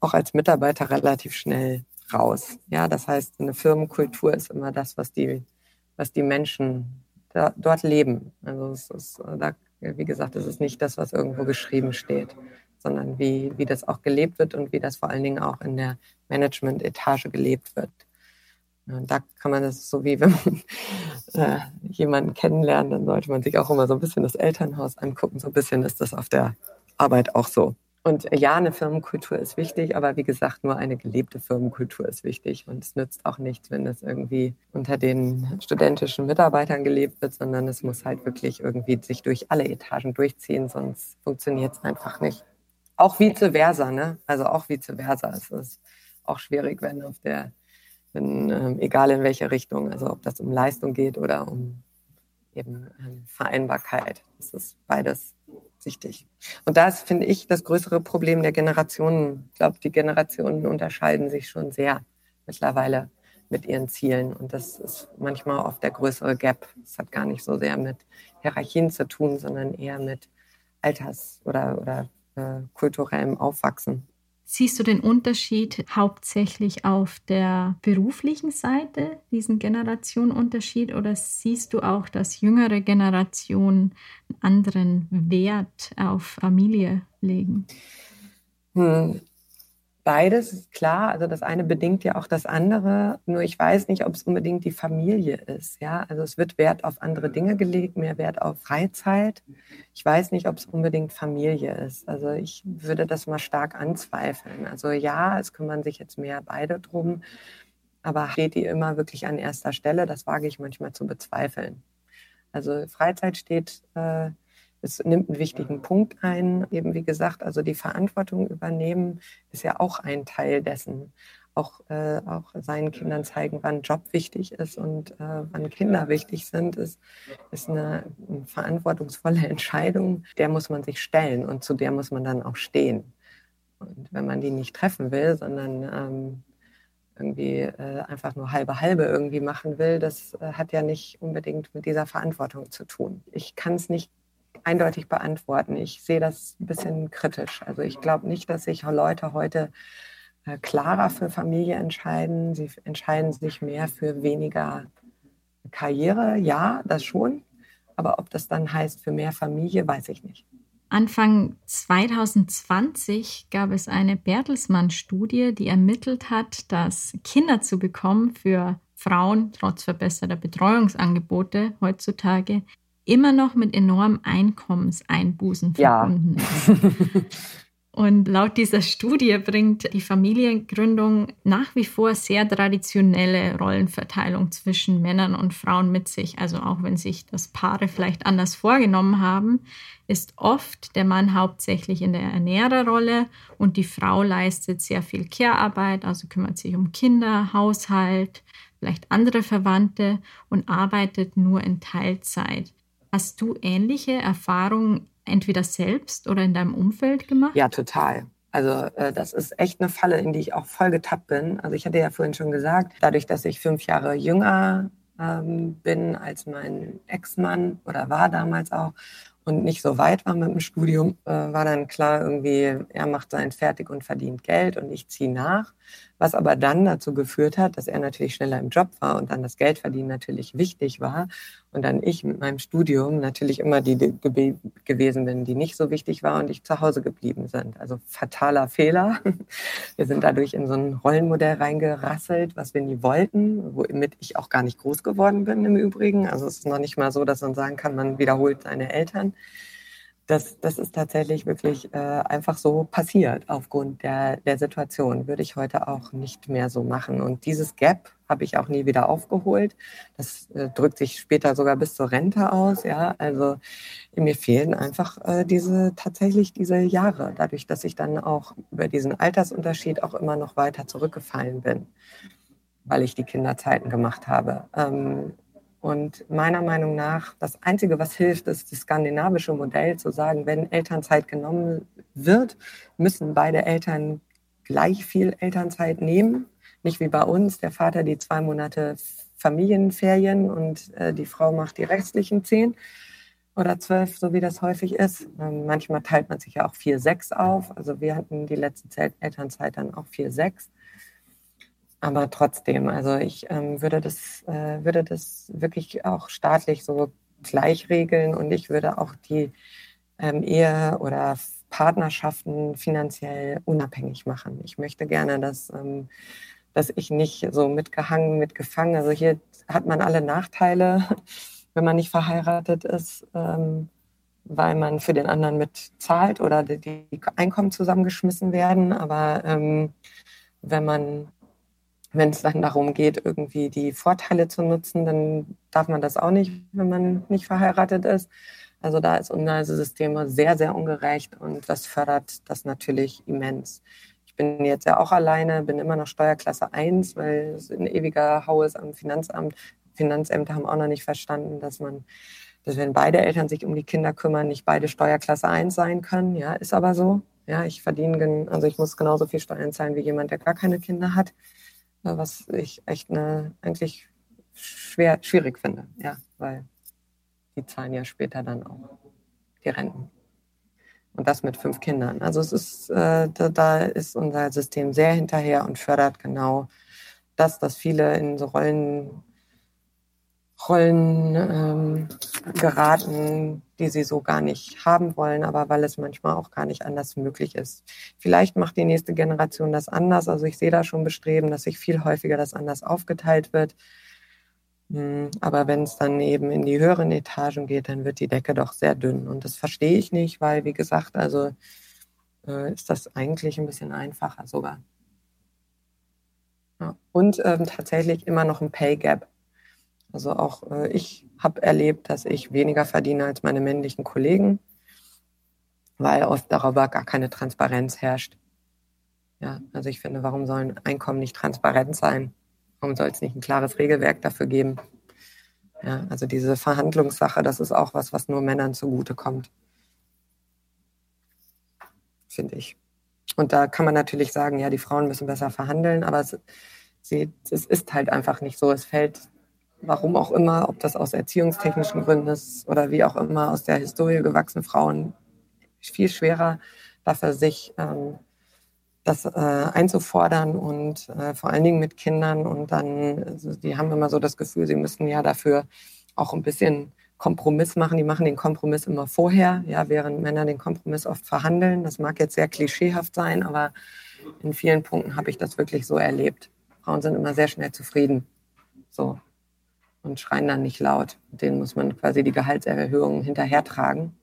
auch als Mitarbeiter relativ schnell raus. Ja, das heißt, eine Firmenkultur ist immer das, was die, was die Menschen da, dort leben. Also es ist, da, wie gesagt, es ist nicht das, was irgendwo geschrieben steht, sondern wie, wie das auch gelebt wird und wie das vor allen Dingen auch in der Management-Etage gelebt wird. Und da kann man das so wie wenn man äh, jemanden kennenlernt, dann sollte man sich auch immer so ein bisschen das Elternhaus angucken. So ein bisschen ist das auf der Arbeit auch so. Und ja, eine Firmenkultur ist wichtig, aber wie gesagt, nur eine gelebte Firmenkultur ist wichtig. Und es nützt auch nichts, wenn es irgendwie unter den studentischen Mitarbeitern gelebt wird, sondern es muss halt wirklich irgendwie sich durch alle Etagen durchziehen, sonst funktioniert es einfach nicht. Auch vice versa, ne? Also auch vice versa. Es ist auch schwierig, wenn auf der, wenn, ähm, egal in welche Richtung, also ob das um Leistung geht oder um eben ähm, Vereinbarkeit. Es ist beides wichtig. Und da ist, finde ich, das größere Problem der Generationen. Ich glaube, die Generationen unterscheiden sich schon sehr mittlerweile mit ihren Zielen. Und das ist manchmal oft der größere Gap. Das hat gar nicht so sehr mit Hierarchien zu tun, sondern eher mit Alters- oder, oder äh, kulturellem Aufwachsen. Siehst du den Unterschied hauptsächlich auf der beruflichen Seite, diesen Generationenunterschied, oder siehst du auch, dass jüngere Generationen einen anderen Wert auf Familie legen? Hm, beides ist klar. Also das eine bedingt ja auch das andere. Nur ich weiß nicht, ob es unbedingt die Familie ist. Ja, also es wird Wert auf andere Dinge gelegt, mehr Wert auf Freizeit. Ich weiß nicht, ob es unbedingt Familie ist. Also ich würde das mal stark anzweifeln. Also ja, es kümmern sich jetzt mehr beide drum. Aber steht die immer wirklich an erster Stelle? Das wage ich manchmal zu bezweifeln. Also Freizeit steht äh, es nimmt einen wichtigen Punkt ein. Eben wie gesagt, also die Verantwortung übernehmen ist ja auch ein Teil dessen. Auch, äh, auch seinen Kindern zeigen, wann Job wichtig ist und äh, wann Kinder wichtig sind, ist, ist eine, eine verantwortungsvolle Entscheidung. Der muss man sich stellen und zu der muss man dann auch stehen. Und wenn man die nicht treffen will, sondern ähm, irgendwie äh, einfach nur halbe halbe irgendwie machen will, das äh, hat ja nicht unbedingt mit dieser Verantwortung zu tun. Ich kann es nicht eindeutig beantworten. Ich sehe das ein bisschen kritisch. Also ich glaube nicht, dass sich Leute heute äh, klarer für Familie entscheiden. Sie entscheiden sich mehr für weniger Karriere. Ja, das schon. Aber ob das dann heißt für mehr Familie, weiß ich nicht. Anfang 2020 gab es eine Bertelsmann-Studie, die ermittelt hat, dass Kinder zu bekommen für Frauen trotz verbesserter Betreuungsangebote heutzutage immer noch mit enormen Einkommenseinbußen verbunden ja. ist. Und laut dieser Studie bringt die Familiengründung nach wie vor sehr traditionelle Rollenverteilung zwischen Männern und Frauen mit sich. Also auch wenn sich das Paare vielleicht anders vorgenommen haben, ist oft der Mann hauptsächlich in der Ernährerrolle und die Frau leistet sehr viel Care-Arbeit, also kümmert sich um Kinder, Haushalt, vielleicht andere Verwandte und arbeitet nur in Teilzeit. Hast du ähnliche Erfahrungen entweder selbst oder in deinem Umfeld gemacht? Ja, total. Also äh, das ist echt eine Falle, in die ich auch voll getappt bin. Also ich hatte ja vorhin schon gesagt, dadurch, dass ich fünf Jahre jünger ähm, bin als mein Ex-Mann oder war damals auch und nicht so weit war mit dem Studium, äh, war dann klar irgendwie, er macht sein fertig und verdient Geld und ich ziehe nach. Was aber dann dazu geführt hat, dass er natürlich schneller im Job war und dann das Geldverdienen natürlich wichtig war und dann ich mit meinem Studium natürlich immer die ge gewesen bin, die nicht so wichtig war und ich zu Hause geblieben sind. Also fataler Fehler. Wir sind dadurch in so ein Rollenmodell reingerasselt, was wir nie wollten, womit ich auch gar nicht groß geworden bin im Übrigen. Also es ist noch nicht mal so, dass man sagen kann, man wiederholt seine Eltern das, das ist tatsächlich wirklich äh, einfach so passiert aufgrund der, der Situation. Würde ich heute auch nicht mehr so machen. Und dieses Gap habe ich auch nie wieder aufgeholt. Das äh, drückt sich später sogar bis zur Rente aus. Ja, also mir fehlen einfach äh, diese tatsächlich diese Jahre, dadurch, dass ich dann auch über diesen Altersunterschied auch immer noch weiter zurückgefallen bin, weil ich die Kinderzeiten gemacht habe. Ähm, und meiner Meinung nach, das Einzige, was hilft, ist das skandinavische Modell zu sagen, wenn Elternzeit genommen wird, müssen beide Eltern gleich viel Elternzeit nehmen. Nicht wie bei uns, der Vater die zwei Monate Familienferien und äh, die Frau macht die restlichen zehn oder zwölf, so wie das häufig ist. Ähm, manchmal teilt man sich ja auch vier, sechs auf. Also wir hatten die letzte Elternzeit dann auch vier, sechs. Aber trotzdem, also ich ähm, würde, das, äh, würde das wirklich auch staatlich so gleich regeln und ich würde auch die ähm, Ehe oder Partnerschaften finanziell unabhängig machen. Ich möchte gerne, dass, ähm, dass ich nicht so mitgehangen, mitgefangen, also hier hat man alle Nachteile, wenn man nicht verheiratet ist, ähm, weil man für den anderen mitzahlt oder die, die Einkommen zusammengeschmissen werden. Aber ähm, wenn man wenn es dann darum geht, irgendwie die Vorteile zu nutzen, dann darf man das auch nicht, wenn man nicht verheiratet ist. Also da ist unser System sehr, sehr ungerecht und das fördert das natürlich immens. Ich bin jetzt ja auch alleine, bin immer noch Steuerklasse 1, weil es ein ewiger Hau ist am Finanzamt. Finanzämter haben auch noch nicht verstanden, dass man, dass wenn beide Eltern sich um die Kinder kümmern, nicht beide Steuerklasse 1 sein können. Ja, ist aber so. Ja, ich verdiene, also ich muss genauso viel Steuern zahlen wie jemand, der gar keine Kinder hat was ich echt eine, eigentlich schwer, schwierig finde, ja, weil die zahlen ja später dann auch die Renten. Und das mit fünf Kindern. Also es ist, äh, da, da, ist unser System sehr hinterher und fördert genau das, dass viele in so Rollen Rollen ähm, geraten, die sie so gar nicht haben wollen, aber weil es manchmal auch gar nicht anders möglich ist. Vielleicht macht die nächste Generation das anders. Also ich sehe da schon Bestreben, dass sich viel häufiger das anders aufgeteilt wird. Hm, aber wenn es dann eben in die höheren Etagen geht, dann wird die Decke doch sehr dünn. Und das verstehe ich nicht, weil, wie gesagt, also äh, ist das eigentlich ein bisschen einfacher sogar. Ja. Und ähm, tatsächlich immer noch ein Pay Gap. Also auch äh, ich habe erlebt, dass ich weniger verdiene als meine männlichen Kollegen, weil oft darüber gar keine Transparenz herrscht. Ja, also ich finde, warum sollen Einkommen nicht transparent sein? Warum soll es nicht ein klares Regelwerk dafür geben? Ja, also diese Verhandlungssache, das ist auch was, was nur Männern zugutekommt. Finde ich. Und da kann man natürlich sagen, ja, die Frauen müssen besser verhandeln, aber es, sie, es ist halt einfach nicht so. Es fällt, warum auch immer, ob das aus erziehungstechnischen Gründen ist oder wie auch immer, aus der Historie gewachsene Frauen viel schwerer dafür, sich ähm, das äh, einzufordern und äh, vor allen Dingen mit Kindern. Und dann, also die haben immer so das Gefühl, sie müssen ja dafür auch ein bisschen Kompromiss machen. Die machen den Kompromiss immer vorher, ja, während Männer den Kompromiss oft verhandeln. Das mag jetzt sehr klischeehaft sein, aber in vielen Punkten habe ich das wirklich so erlebt. Frauen sind immer sehr schnell zufrieden. So. Und schreien dann nicht laut. Denen muss man quasi die Gehaltserhöhungen hinterhertragen.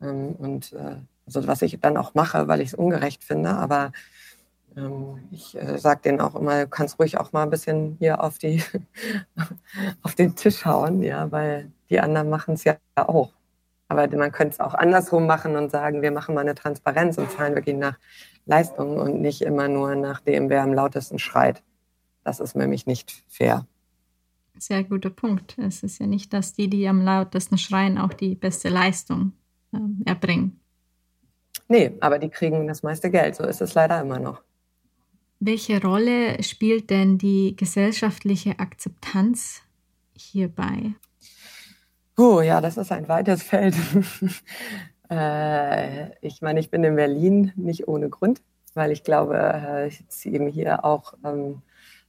Ähm, und äh, also was ich dann auch mache, weil ich es ungerecht finde, aber ähm, ich äh, sage denen auch immer, du kannst ruhig auch mal ein bisschen hier auf, die, auf den Tisch hauen, ja, weil die anderen machen es ja auch. Aber man könnte es auch andersrum machen und sagen, wir machen mal eine Transparenz und zahlen wirklich nach Leistung und nicht immer nur nach dem, wer am lautesten schreit. Das ist nämlich nicht fair. Sehr guter Punkt. Es ist ja nicht, dass die, die am lautesten schreien, auch die beste Leistung äh, erbringen. Nee, aber die kriegen das meiste Geld. So ist es leider immer noch. Welche Rolle spielt denn die gesellschaftliche Akzeptanz hierbei? Oh ja, das ist ein weites Feld. äh, ich meine, ich bin in Berlin nicht ohne Grund, weil ich glaube, äh, es eben hier auch ähm,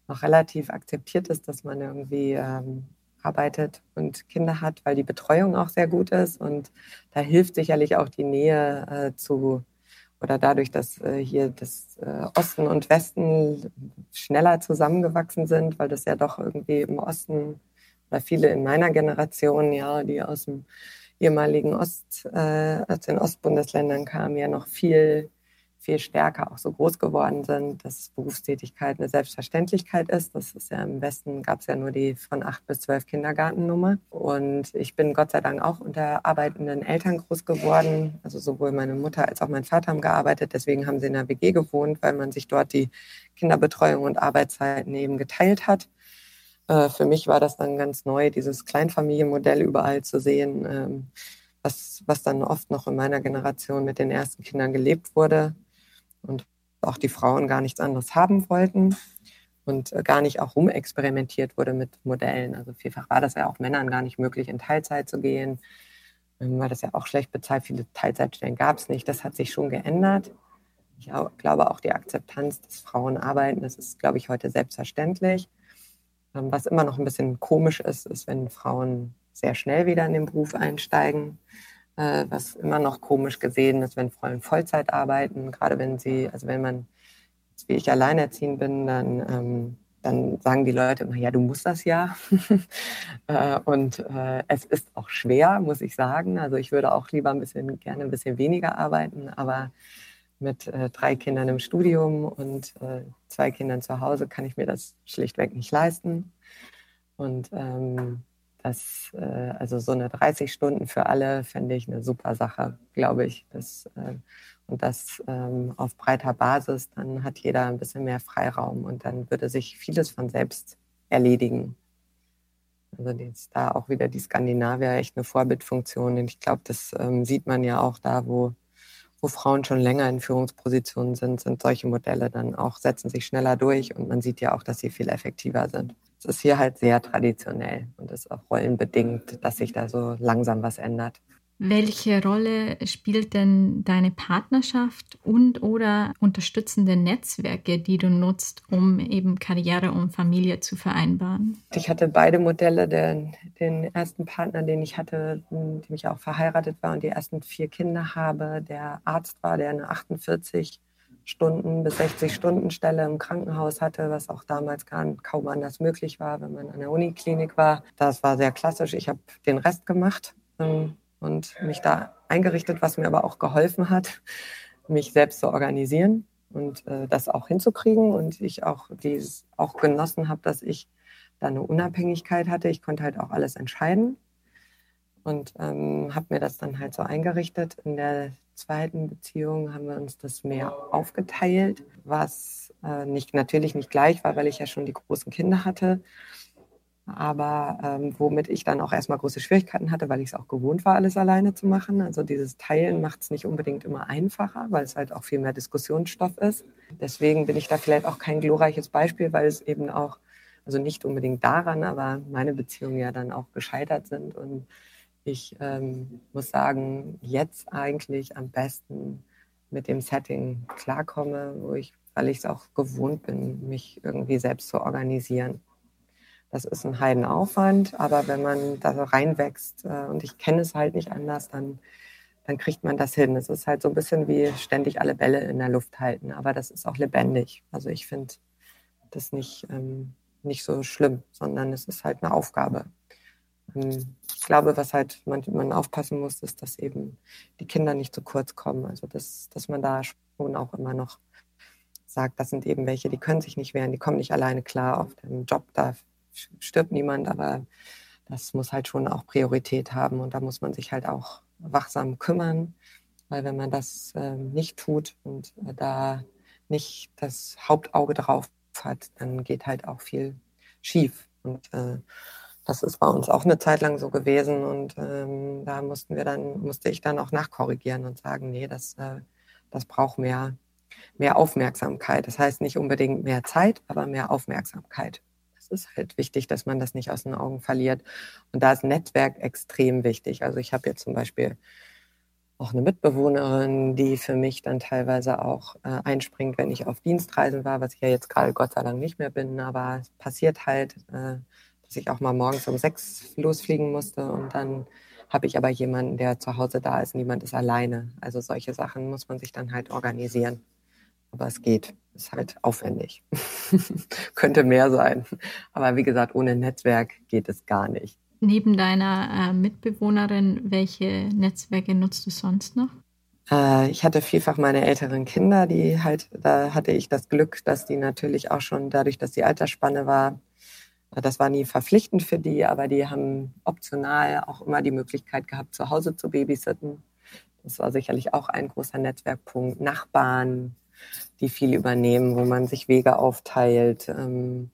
noch relativ akzeptiert ist, dass man irgendwie ähm, arbeitet und Kinder hat, weil die Betreuung auch sehr gut ist. Und da hilft sicherlich auch die Nähe äh, zu oder dadurch, dass äh, hier das äh, Osten und Westen schneller zusammengewachsen sind, weil das ja doch irgendwie im Osten oder viele in meiner Generation, ja, die aus dem ehemaligen Ost, äh, aus den Ostbundesländern kamen, ja noch viel viel stärker auch so groß geworden sind, dass Berufstätigkeit eine Selbstverständlichkeit ist. Das ist ja im Westen gab es ja nur die von acht bis zwölf Kindergartennummer. Und ich bin Gott sei Dank auch unter arbeitenden Eltern groß geworden. Also sowohl meine Mutter als auch mein Vater haben gearbeitet. Deswegen haben sie in der WG gewohnt, weil man sich dort die Kinderbetreuung und Arbeitszeiten eben geteilt hat. Äh, für mich war das dann ganz neu, dieses Kleinfamilienmodell überall zu sehen, ähm, was, was dann oft noch in meiner Generation mit den ersten Kindern gelebt wurde und auch die Frauen gar nichts anderes haben wollten und äh, gar nicht auch rumexperimentiert wurde mit Modellen. Also vielfach war das ja auch Männern gar nicht möglich, in Teilzeit zu gehen, ähm, weil das ja auch schlecht bezahlt. Viele Teilzeitstellen gab es nicht. Das hat sich schon geändert. Ich glaube auch die Akzeptanz, dass Frauen arbeiten, das ist, glaube ich, heute selbstverständlich. Ähm, was immer noch ein bisschen komisch ist, ist, wenn Frauen sehr schnell wieder in den Beruf einsteigen äh, was immer noch komisch gesehen ist, wenn Frauen Vollzeit arbeiten, gerade wenn sie, also wenn man, wie ich alleinerziehend bin, dann, ähm, dann sagen die Leute immer, ja, du musst das ja. äh, und äh, es ist auch schwer, muss ich sagen. Also ich würde auch lieber ein bisschen, gerne ein bisschen weniger arbeiten, aber mit äh, drei Kindern im Studium und äh, zwei Kindern zu Hause kann ich mir das schlichtweg nicht leisten. Und ähm, das, äh, also so eine 30 Stunden für alle fände ich eine super Sache, glaube ich. Das, äh, und das ähm, auf breiter Basis, dann hat jeder ein bisschen mehr Freiraum und dann würde sich vieles von selbst erledigen. Also ist da auch wieder die Skandinavier echt eine Vorbildfunktion. Und ich glaube, das ähm, sieht man ja auch da, wo, wo Frauen schon länger in Führungspositionen sind, sind solche Modelle dann auch, setzen sich schneller durch und man sieht ja auch, dass sie viel effektiver sind es ist hier halt sehr traditionell und ist auch rollenbedingt, dass sich da so langsam was ändert. Welche Rolle spielt denn deine Partnerschaft und oder unterstützende Netzwerke, die du nutzt, um eben Karriere und Familie zu vereinbaren? Ich hatte beide Modelle. Den, den ersten Partner, den ich hatte, dem ich auch verheiratet war und die ersten vier Kinder habe, der Arzt war, der eine 48 Stunden bis 60 Stunden Stelle im Krankenhaus hatte, was auch damals kaum anders möglich war, wenn man an der Uniklinik war. Das war sehr klassisch. Ich habe den Rest gemacht ähm, und mich da eingerichtet, was mir aber auch geholfen hat, mich selbst zu organisieren und äh, das auch hinzukriegen. Und ich auch dieses auch genossen habe, dass ich da eine Unabhängigkeit hatte. Ich konnte halt auch alles entscheiden und ähm, habe mir das dann halt so eingerichtet. In der zweiten Beziehung haben wir uns das mehr aufgeteilt, was äh, nicht, natürlich nicht gleich war, weil ich ja schon die großen Kinder hatte. aber ähm, womit ich dann auch erstmal große Schwierigkeiten hatte, weil ich es auch gewohnt war, alles alleine zu machen. Also dieses Teilen macht es nicht unbedingt immer einfacher, weil es halt auch viel mehr Diskussionsstoff ist. Deswegen bin ich da vielleicht auch kein glorreiches Beispiel, weil es eben auch, also nicht unbedingt daran, aber meine Beziehungen ja dann auch gescheitert sind. Und ich ähm, muss sagen, jetzt eigentlich am besten mit dem Setting klarkomme, wo ich, weil ich es auch gewohnt bin, mich irgendwie selbst zu organisieren. Das ist ein Heidenaufwand, aber wenn man da reinwächst äh, und ich kenne es halt nicht anders, dann, dann kriegt man das hin. Es ist halt so ein bisschen wie ständig alle Bälle in der Luft halten, aber das ist auch lebendig. Also ich finde das nicht, ähm, nicht so schlimm, sondern es ist halt eine Aufgabe. Ähm, ich glaube, was halt man, man aufpassen muss, ist, dass eben die Kinder nicht zu kurz kommen. Also dass, dass man da schon auch immer noch sagt, das sind eben welche, die können sich nicht wehren, die kommen nicht alleine klar auf dem Job, da stirbt niemand, aber das muss halt schon auch Priorität haben und da muss man sich halt auch wachsam kümmern, weil wenn man das äh, nicht tut und äh, da nicht das Hauptauge drauf hat, dann geht halt auch viel schief und äh, das ist bei uns auch eine Zeit lang so gewesen und ähm, da mussten wir dann, musste ich dann auch nachkorrigieren und sagen, nee, das, äh, das braucht mehr, mehr Aufmerksamkeit. Das heißt nicht unbedingt mehr Zeit, aber mehr Aufmerksamkeit ist halt wichtig, dass man das nicht aus den Augen verliert. Und da ist Netzwerk extrem wichtig. Also ich habe jetzt zum Beispiel auch eine Mitbewohnerin, die für mich dann teilweise auch äh, einspringt, wenn ich auf Dienstreisen war, was ich ja jetzt gerade Gott sei Dank nicht mehr bin, aber es passiert halt, äh, dass ich auch mal morgens um sechs losfliegen musste und dann habe ich aber jemanden, der zu Hause da ist, niemand ist alleine. Also solche Sachen muss man sich dann halt organisieren. Aber es geht. Ist halt aufwendig. Könnte mehr sein. Aber wie gesagt, ohne Netzwerk geht es gar nicht. Neben deiner äh, Mitbewohnerin, welche Netzwerke nutzt du sonst noch? Äh, ich hatte vielfach meine älteren Kinder, die halt, da hatte ich das Glück, dass die natürlich auch schon dadurch, dass die Altersspanne war, das war nie verpflichtend für die, aber die haben optional auch immer die Möglichkeit gehabt, zu Hause zu babysitten. Das war sicherlich auch ein großer Netzwerkpunkt. Nachbarn, die viel übernehmen, wo man sich Wege aufteilt. Ähm,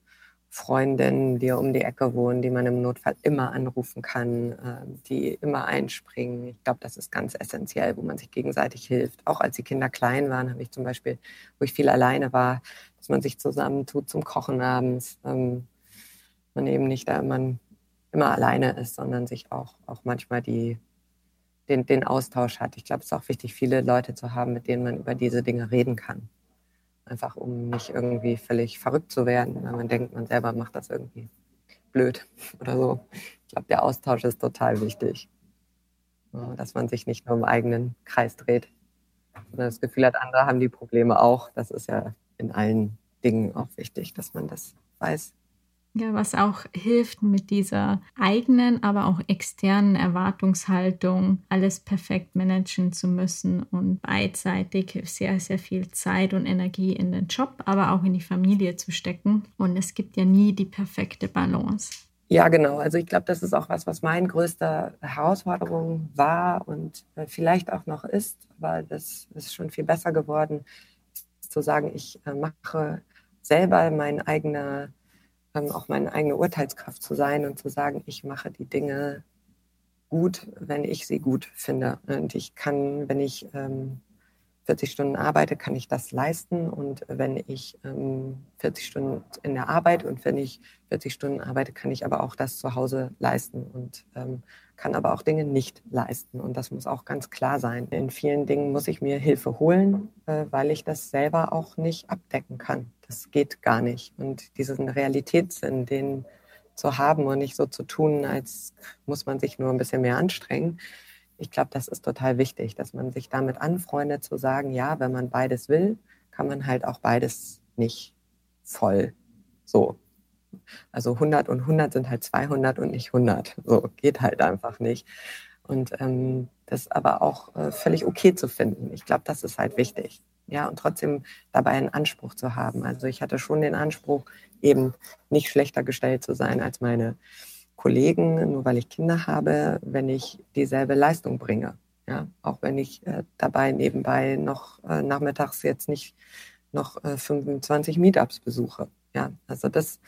Freundinnen, die um die Ecke wohnen, die man im Notfall immer anrufen kann, äh, die immer einspringen. Ich glaube, das ist ganz essentiell, wo man sich gegenseitig hilft. Auch als die Kinder klein waren, habe ich zum Beispiel, wo ich viel alleine war, dass man sich zusammentut zum Kochen abends. Ähm, man eben nicht da immer, immer alleine ist, sondern sich auch, auch manchmal die, den, den Austausch hat. Ich glaube, es ist auch wichtig, viele Leute zu haben, mit denen man über diese Dinge reden kann. Einfach um nicht irgendwie völlig verrückt zu werden, weil man denkt, man selber macht das irgendwie blöd oder so. Ich glaube, der Austausch ist total wichtig. Dass man sich nicht nur im eigenen Kreis dreht, sondern das Gefühl hat, andere haben die Probleme auch. Das ist ja in allen Dingen auch wichtig, dass man das weiß. Ja, was auch hilft mit dieser eigenen, aber auch externen Erwartungshaltung, alles perfekt managen zu müssen und beidseitig sehr, sehr viel Zeit und Energie in den Job, aber auch in die Familie zu stecken. Und es gibt ja nie die perfekte Balance. Ja, genau. Also ich glaube, das ist auch was, was meine größte Herausforderung war und äh, vielleicht auch noch ist, aber das ist schon viel besser geworden, zu sagen, ich äh, mache selber mein eigener ähm, auch meine eigene Urteilskraft zu sein und zu sagen, ich mache die Dinge gut, wenn ich sie gut finde. Und ich kann, wenn ich ähm, 40 Stunden arbeite, kann ich das leisten. Und wenn ich ähm, 40 Stunden in der Arbeit und wenn ich 40 Stunden arbeite, kann ich aber auch das zu Hause leisten und ähm, kann aber auch Dinge nicht leisten. Und das muss auch ganz klar sein. In vielen Dingen muss ich mir Hilfe holen, äh, weil ich das selber auch nicht abdecken kann. Das geht gar nicht. Und diesen Realitätssinn, den zu haben und nicht so zu tun, als muss man sich nur ein bisschen mehr anstrengen, ich glaube, das ist total wichtig, dass man sich damit anfreundet, zu sagen, ja, wenn man beides will, kann man halt auch beides nicht voll so. Also 100 und 100 sind halt 200 und nicht 100. So geht halt einfach nicht. Und ähm, das aber auch äh, völlig okay zu finden. Ich glaube, das ist halt wichtig. Ja, und trotzdem dabei einen Anspruch zu haben. Also ich hatte schon den Anspruch, eben nicht schlechter gestellt zu sein als meine Kollegen, nur weil ich Kinder habe, wenn ich dieselbe Leistung bringe. Ja, auch wenn ich äh, dabei nebenbei noch äh, nachmittags jetzt nicht noch äh, 25 Meetups besuche. Ja, also das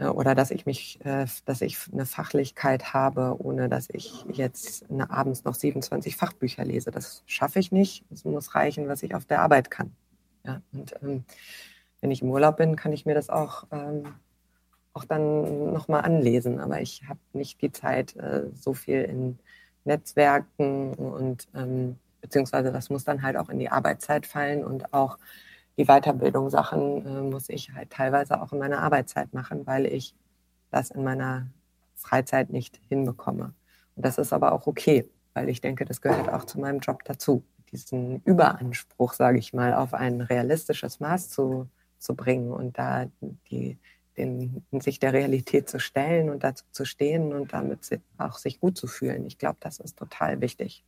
äh, oder dass ich mich, äh, dass ich eine Fachlichkeit habe, ohne dass ich jetzt abends noch 27 Fachbücher lese. Das schaffe ich nicht. Es muss reichen, was ich auf der Arbeit kann. Ja, und ähm, wenn ich im Urlaub bin, kann ich mir das auch, ähm, auch dann nochmal anlesen. Aber ich habe nicht die Zeit, äh, so viel in Netzwerken und ähm, beziehungsweise das muss dann halt auch in die Arbeitszeit fallen und auch die Weiterbildung Sachen äh, muss ich halt teilweise auch in meiner Arbeitszeit machen, weil ich das in meiner Freizeit nicht hinbekomme. Und das ist aber auch okay, weil ich denke, das gehört auch zu meinem Job dazu, diesen Überanspruch, sage ich mal, auf ein realistisches Maß zu, zu bringen und da die, den, sich der Realität zu stellen und dazu zu stehen und damit auch sich gut zu fühlen. Ich glaube, das ist total wichtig.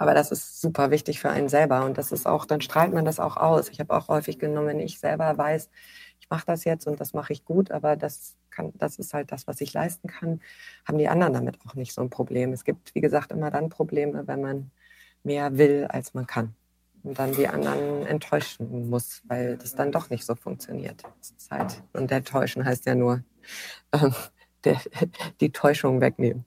Aber das ist super wichtig für einen selber und das ist auch, dann strahlt man das auch aus. Ich habe auch häufig genommen, wenn ich selber weiß, ich mache das jetzt und das mache ich gut, aber das kann, das ist halt das, was ich leisten kann, haben die anderen damit auch nicht so ein Problem. Es gibt, wie gesagt, immer dann Probleme, wenn man mehr will, als man kann. Und dann die anderen enttäuschen muss, weil das dann doch nicht so funktioniert. Zeit. Und enttäuschen heißt ja nur ähm, der, die Täuschung wegnehmen.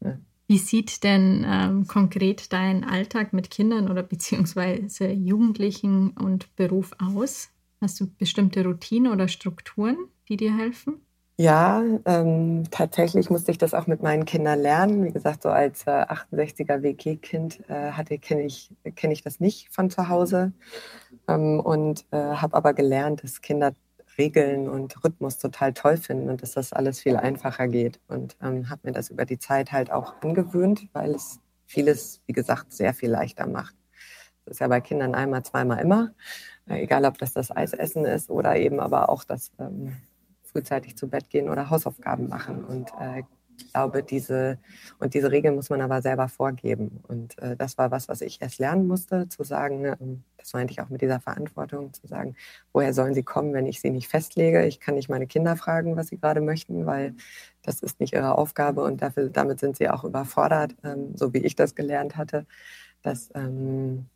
Ja. Wie sieht denn ähm, konkret dein Alltag mit Kindern oder beziehungsweise Jugendlichen und Beruf aus? Hast du bestimmte Routinen oder Strukturen, die dir helfen? Ja, ähm, tatsächlich musste ich das auch mit meinen Kindern lernen. Wie gesagt, so als äh, 68er WG-Kind äh, hatte kenne ich kenne ich das nicht von zu Hause ähm, und äh, habe aber gelernt, dass Kinder Regeln und Rhythmus total toll finden und dass das alles viel einfacher geht. Und ähm, habe mir das über die Zeit halt auch angewöhnt, weil es vieles, wie gesagt, sehr viel leichter macht. Das ist ja bei Kindern einmal, zweimal immer, äh, egal ob das das Eisessen ist oder eben aber auch das ähm, frühzeitig zu Bett gehen oder Hausaufgaben machen. Und äh, glaube, diese, und diese Regeln muss man aber selber vorgeben. Und äh, das war was, was ich erst lernen musste, zu sagen, ähm, das meinte ich auch mit dieser Verantwortung, zu sagen, woher sollen sie kommen, wenn ich sie nicht festlege? Ich kann nicht meine Kinder fragen, was sie gerade möchten, weil das ist nicht ihre Aufgabe und dafür, damit sind sie auch überfordert, ähm, so wie ich das gelernt hatte. Dass, ähm, äh,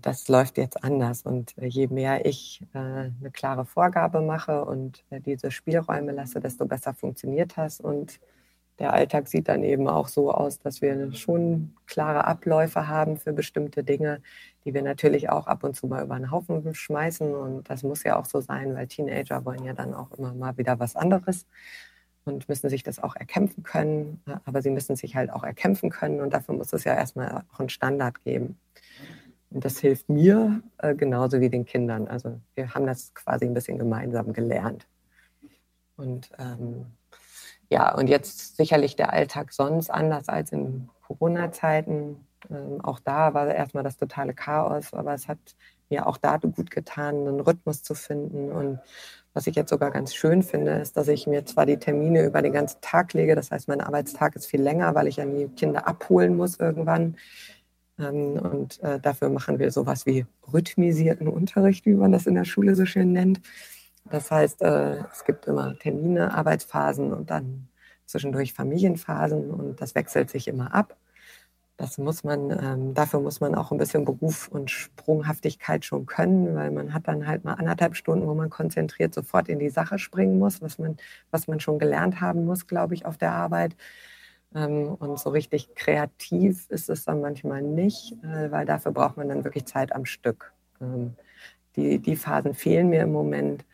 das läuft jetzt anders. Und äh, je mehr ich äh, eine klare Vorgabe mache und diese Spielräume lasse, desto besser funktioniert das. Und der Alltag sieht dann eben auch so aus, dass wir schon klare Abläufe haben für bestimmte Dinge, die wir natürlich auch ab und zu mal über den Haufen schmeißen. Und das muss ja auch so sein, weil Teenager wollen ja dann auch immer mal wieder was anderes und müssen sich das auch erkämpfen können. Aber sie müssen sich halt auch erkämpfen können und dafür muss es ja erstmal auch einen Standard geben. Und das hilft mir äh, genauso wie den Kindern. Also wir haben das quasi ein bisschen gemeinsam gelernt. Und ähm, ja, und jetzt sicherlich der Alltag sonst anders als in Corona-Zeiten. Ähm, auch da war erstmal das totale Chaos, aber es hat mir auch da gut getan, einen Rhythmus zu finden. Und was ich jetzt sogar ganz schön finde, ist, dass ich mir zwar die Termine über den ganzen Tag lege, das heißt, mein Arbeitstag ist viel länger, weil ich ja die Kinder abholen muss irgendwann. Und äh, dafür machen wir sowas wie rhythmisierten Unterricht, wie man das in der Schule so schön nennt. Das heißt, äh, es gibt immer Termine, Arbeitsphasen und dann zwischendurch Familienphasen und das wechselt sich immer ab. Das muss man, ähm, dafür muss man auch ein bisschen Beruf und Sprunghaftigkeit schon können, weil man hat dann halt mal anderthalb Stunden, wo man konzentriert sofort in die Sache springen muss, was man, was man schon gelernt haben muss, glaube ich, auf der Arbeit. Ähm, und so richtig kreativ ist es dann manchmal nicht, äh, weil dafür braucht man dann wirklich Zeit am Stück. Ähm, die, die Phasen fehlen mir im Moment,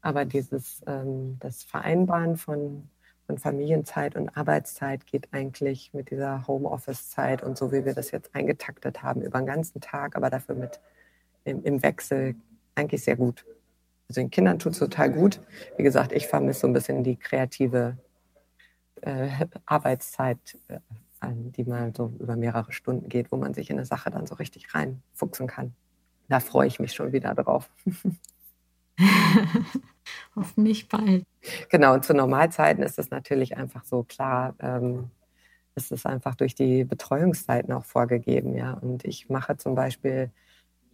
aber dieses, ähm, das Vereinbaren von, von Familienzeit und Arbeitszeit geht eigentlich mit dieser Homeoffice-Zeit und so wie wir das jetzt eingetaktet haben, über den ganzen Tag, aber dafür mit im, im Wechsel eigentlich sehr gut. Also den Kindern tut es total gut. Wie gesagt, ich vermisse so ein bisschen die kreative äh, Arbeitszeit, äh, die mal so über mehrere Stunden geht, wo man sich in eine Sache dann so richtig reinfuchsen kann. Da freue ich mich schon wieder drauf. Hoffentlich bald. Genau, und zu Normalzeiten ist es natürlich einfach so klar, ähm, ist es einfach durch die Betreuungszeiten auch vorgegeben, ja. Und ich mache zum Beispiel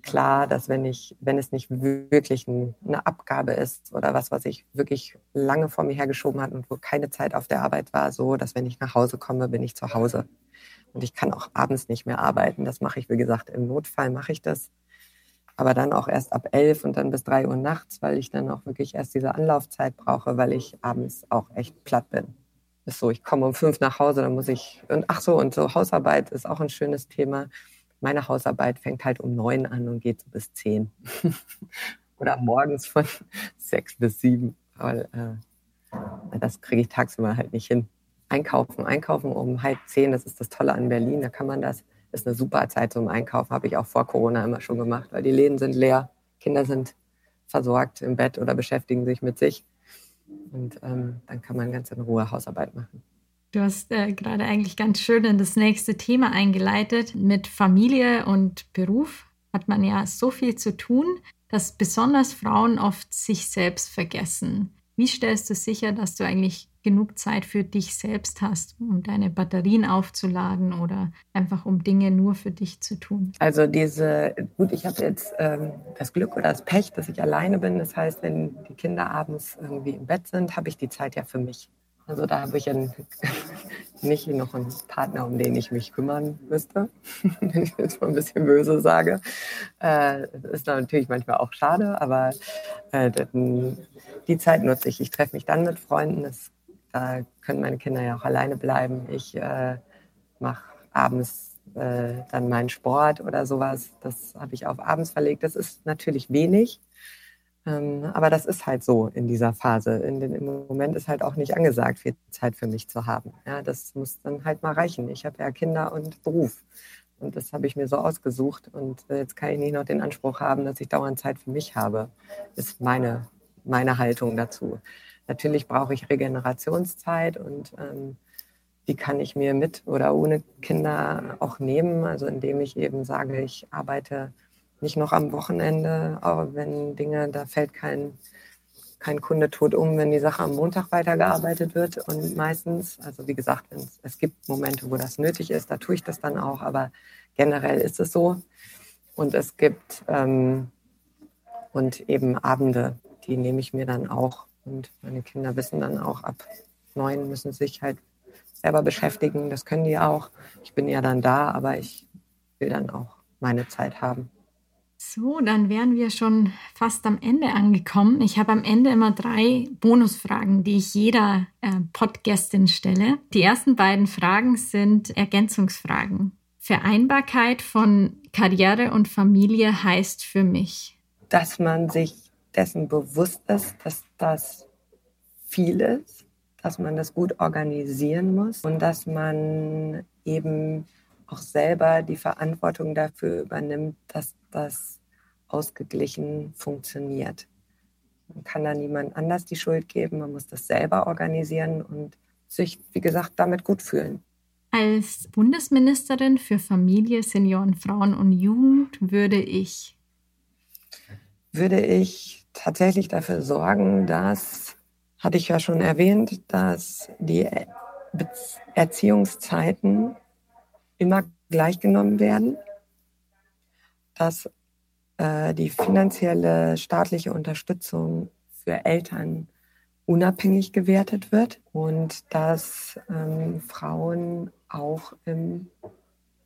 klar, dass wenn ich, wenn es nicht wirklich eine Abgabe ist oder was, was ich wirklich lange vor mir hergeschoben hat und wo keine Zeit auf der Arbeit war, so, dass wenn ich nach Hause komme, bin ich zu Hause. Und ich kann auch abends nicht mehr arbeiten. Das mache ich, wie gesagt, im Notfall mache ich das. aber dann auch erst ab elf und dann bis drei Uhr nachts, weil ich dann auch wirklich erst diese Anlaufzeit brauche, weil ich abends auch echt platt bin. Ist so, ich komme um fünf nach Hause, dann muss ich, und ach so, und so Hausarbeit ist auch ein schönes Thema. Meine Hausarbeit fängt halt um neun an und geht so bis zehn. Oder morgens von sechs bis sieben, weil äh, das kriege ich tagsüber halt nicht hin. Einkaufen, einkaufen um halb zehn, das ist das Tolle an Berlin, da kann man das ist eine super Zeit zum Einkaufen, habe ich auch vor Corona immer schon gemacht, weil die Läden sind leer, Kinder sind versorgt im Bett oder beschäftigen sich mit sich. Und ähm, dann kann man ganz in Ruhe Hausarbeit machen. Du hast äh, gerade eigentlich ganz schön in das nächste Thema eingeleitet. Mit Familie und Beruf hat man ja so viel zu tun, dass besonders Frauen oft sich selbst vergessen. Wie stellst du sicher, dass du eigentlich genug Zeit für dich selbst hast, um deine Batterien aufzuladen oder einfach um Dinge nur für dich zu tun? Also diese, gut, ich habe jetzt ähm, das Glück oder das Pech, dass ich alleine bin. Das heißt, wenn die Kinder abends irgendwie im Bett sind, habe ich die Zeit ja für mich. Also da habe ich ja nicht noch einen Partner, um den ich mich kümmern müsste, wenn ich jetzt mal ein bisschen böse sage. Äh, ist natürlich manchmal auch schade, aber äh, die Zeit nutze ich. Ich treffe mich dann mit Freunden. Das da können meine Kinder ja auch alleine bleiben. Ich äh, mache abends äh, dann meinen Sport oder sowas. Das habe ich auf abends verlegt. Das ist natürlich wenig, aber das ist halt so in dieser Phase. In den, Im Moment ist halt auch nicht angesagt, viel Zeit für mich zu haben. Ja, das muss dann halt mal reichen. Ich habe ja Kinder und Beruf. Und das habe ich mir so ausgesucht. Und äh, jetzt kann ich nicht noch den Anspruch haben, dass ich dauernd Zeit für mich habe. Ist meine, meine Haltung dazu. Natürlich brauche ich Regenerationszeit und ähm, die kann ich mir mit oder ohne Kinder auch nehmen. Also indem ich eben sage, ich arbeite nicht noch am Wochenende, aber wenn Dinge, da fällt kein, kein Kunde tot um, wenn die Sache am Montag weitergearbeitet wird. Und meistens, also wie gesagt, es gibt Momente, wo das nötig ist, da tue ich das dann auch, aber generell ist es so. Und es gibt ähm, und eben Abende, die nehme ich mir dann auch und meine Kinder wissen dann auch, ab neun müssen sich halt selber beschäftigen. Das können die auch. Ich bin ja dann da, aber ich will dann auch meine Zeit haben. So, dann wären wir schon fast am Ende angekommen. Ich habe am Ende immer drei Bonusfragen, die ich jeder äh, Podgästin stelle. Die ersten beiden Fragen sind Ergänzungsfragen. Vereinbarkeit von Karriere und Familie heißt für mich, dass man sich dessen bewusst ist, dass das viel ist, dass man das gut organisieren muss und dass man eben auch selber die Verantwortung dafür übernimmt, dass das ausgeglichen funktioniert. Man kann da niemand anders die Schuld geben, man muss das selber organisieren und sich, wie gesagt, damit gut fühlen. Als Bundesministerin für Familie, Senioren, Frauen und Jugend würde ich würde ich tatsächlich dafür sorgen, dass, hatte ich ja schon erwähnt, dass die Erziehungszeiten immer gleichgenommen werden, dass äh, die finanzielle staatliche Unterstützung für Eltern unabhängig gewertet wird und dass ähm, Frauen auch im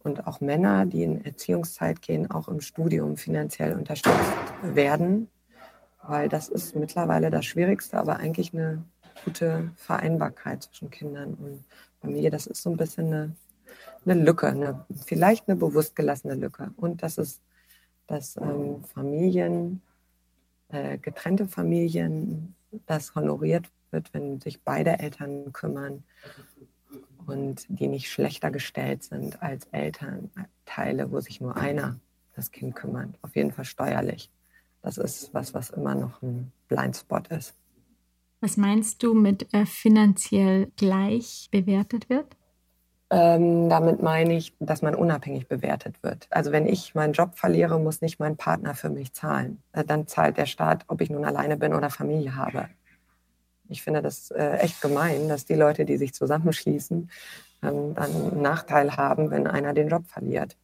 und auch Männer, die in Erziehungszeit gehen, auch im Studium finanziell unterstützt werden weil das ist mittlerweile das Schwierigste, aber eigentlich eine gute Vereinbarkeit zwischen Kindern und Familie. Das ist so ein bisschen eine, eine Lücke, eine, vielleicht eine bewusst gelassene Lücke. Und das ist, dass ähm, Familien, äh, getrennte Familien, das honoriert wird, wenn sich beide Eltern kümmern und die nicht schlechter gestellt sind als Elternteile, wo sich nur einer das Kind kümmert. Auf jeden Fall steuerlich. Das ist was, was immer noch ein Blindspot ist. Was meinst du mit äh, finanziell gleich bewertet wird? Ähm, damit meine ich, dass man unabhängig bewertet wird. Also wenn ich meinen Job verliere, muss nicht mein Partner für mich zahlen. Äh, dann zahlt der Staat, ob ich nun alleine bin oder Familie habe. Ich finde das äh, echt gemein, dass die Leute, die sich zusammenschließen, ähm, dann einen Nachteil haben, wenn einer den Job verliert.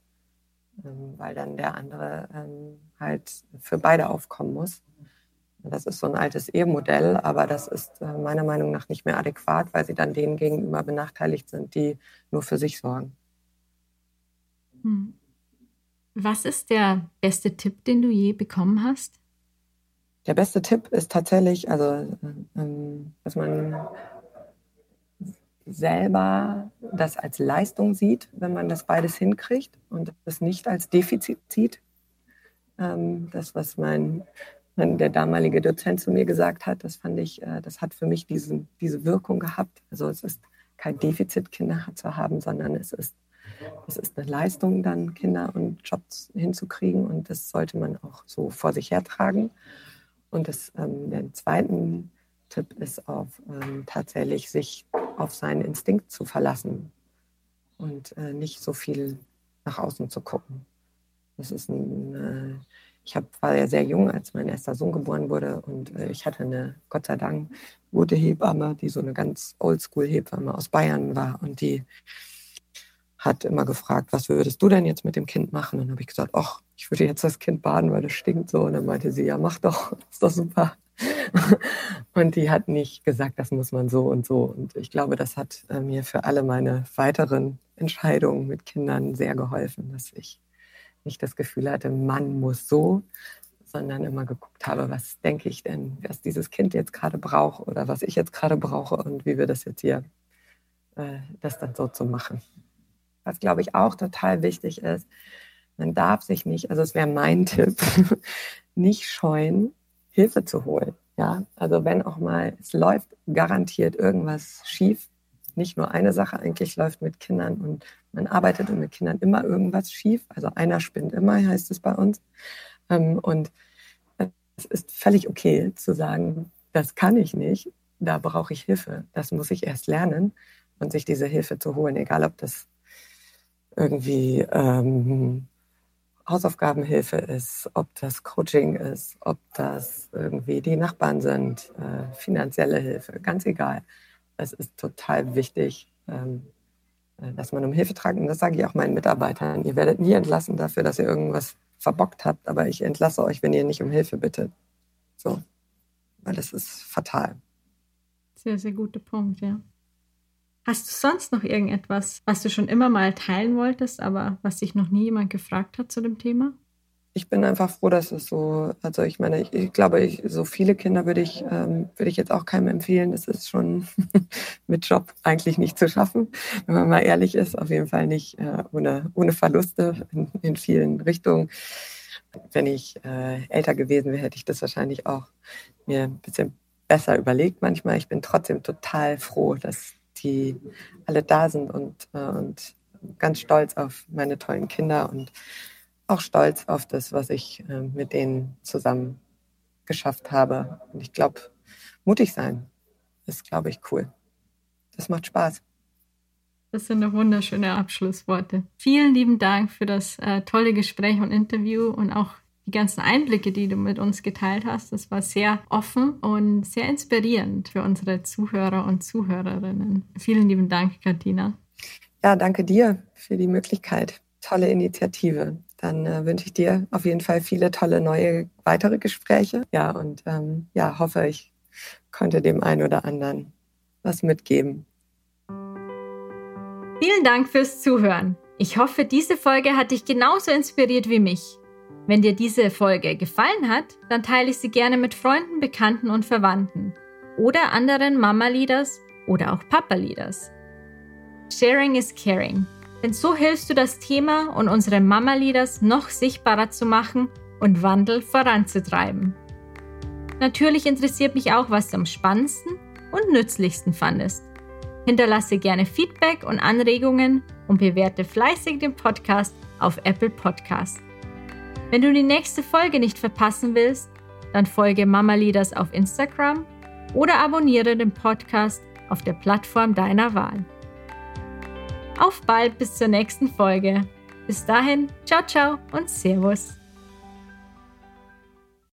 Ähm, weil dann der andere ähm, halt für beide aufkommen muss. Das ist so ein altes Ehemodell, aber das ist äh, meiner Meinung nach nicht mehr adäquat, weil sie dann denen gegenüber benachteiligt sind, die nur für sich sorgen. Hm. Was ist der beste Tipp, den du je bekommen hast? Der beste Tipp ist tatsächlich, also, ähm, dass man selber das als Leistung sieht, wenn man das beides hinkriegt und das nicht als Defizit sieht. Ähm, das, was mein, der damalige Dozent zu mir gesagt hat, das fand ich, äh, das hat für mich diesen, diese Wirkung gehabt. Also es ist kein Defizit, Kinder zu haben, sondern es ist, es ist eine Leistung, dann Kinder und Jobs hinzukriegen und das sollte man auch so vor sich hertragen. Und das, ähm, den zweiten Tipp ist auf ähm, tatsächlich sich auf seinen Instinkt zu verlassen und äh, nicht so viel nach außen zu gucken. Das ist ein, äh, ich hab, war ja sehr jung, als mein erster Sohn geboren wurde und äh, ich hatte eine, Gott sei Dank, gute Hebamme, die so eine ganz Oldschool-Hebamme aus Bayern war und die hat immer gefragt, was würdest du denn jetzt mit dem Kind machen? Und dann habe ich gesagt, ach, ich würde jetzt das Kind baden, weil es stinkt so. Und dann meinte sie, ja, mach doch, ist doch super. und die hat nicht gesagt, das muss man so und so. Und ich glaube, das hat äh, mir für alle meine weiteren Entscheidungen mit Kindern sehr geholfen, dass ich nicht das Gefühl hatte, man muss so, sondern immer geguckt habe, was denke ich denn, was dieses Kind jetzt gerade braucht oder was ich jetzt gerade brauche und wie wir das jetzt hier, äh, das dann so zu machen. Was, glaube ich, auch total wichtig ist, man darf sich nicht, also es wäre mein Tipp, nicht scheuen, Hilfe zu holen. Ja, also wenn auch mal, es läuft garantiert irgendwas schief. Nicht nur eine Sache eigentlich läuft mit Kindern und man arbeitet mit Kindern immer irgendwas schief. Also einer spinnt immer, heißt es bei uns. Ähm, und es ist völlig okay zu sagen, das kann ich nicht, da brauche ich Hilfe. Das muss ich erst lernen und sich diese Hilfe zu holen, egal ob das irgendwie ähm, Hausaufgabenhilfe ist, ob das Coaching ist, ob das irgendwie die Nachbarn sind, äh, finanzielle Hilfe, ganz egal. Es ist total wichtig, ähm, äh, dass man um Hilfe tragt. Und das sage ich auch meinen Mitarbeitern. Ihr werdet nie entlassen dafür, dass ihr irgendwas verbockt habt, aber ich entlasse euch, wenn ihr nicht um Hilfe bittet. So, weil das ist fatal. Sehr, sehr guter Punkt, ja. Hast du sonst noch irgendetwas, was du schon immer mal teilen wolltest, aber was dich noch nie jemand gefragt hat zu dem Thema? Ich bin einfach froh, dass es so, also ich meine, ich, ich glaube, ich, so viele Kinder würde ich, ähm, würde ich jetzt auch keinem empfehlen. Das ist schon mit Job eigentlich nicht zu schaffen, wenn man mal ehrlich ist. Auf jeden Fall nicht äh, ohne, ohne Verluste in, in vielen Richtungen. Wenn ich äh, älter gewesen wäre, hätte ich das wahrscheinlich auch mir ein bisschen besser überlegt manchmal. Ich bin trotzdem total froh, dass die alle da sind und, äh, und ganz stolz auf meine tollen Kinder und auch stolz auf das, was ich äh, mit denen zusammen geschafft habe. Und ich glaube, mutig sein ist, glaube ich, cool. Das macht Spaß. Das sind doch wunderschöne Abschlussworte. Vielen lieben Dank für das äh, tolle Gespräch und Interview und auch die ganzen Einblicke, die du mit uns geteilt hast. Das war sehr offen und sehr inspirierend für unsere Zuhörer und Zuhörerinnen. Vielen lieben Dank, Katina. Ja, danke dir für die Möglichkeit. Tolle Initiative. Dann äh, wünsche ich dir auf jeden Fall viele tolle neue weitere Gespräche. Ja, und ähm, ja, hoffe, ich konnte dem einen oder anderen was mitgeben. Vielen Dank fürs Zuhören. Ich hoffe, diese Folge hat dich genauso inspiriert wie mich. Wenn dir diese Folge gefallen hat, dann teile ich sie gerne mit Freunden, Bekannten und Verwandten oder anderen Mama-Leaders oder auch Papa-Leaders. Sharing is caring. Denn so hilfst du das Thema und unsere Mama-Leaders noch sichtbarer zu machen und Wandel voranzutreiben. Natürlich interessiert mich auch, was du am spannendsten und nützlichsten fandest. Hinterlasse gerne Feedback und Anregungen und bewerte fleißig den Podcast auf Apple Podcasts. Wenn du die nächste Folge nicht verpassen willst, dann folge Mama Leaders auf Instagram oder abonniere den Podcast auf der Plattform deiner Wahl. Auf bald bis zur nächsten Folge. Bis dahin, ciao, ciao und Servus.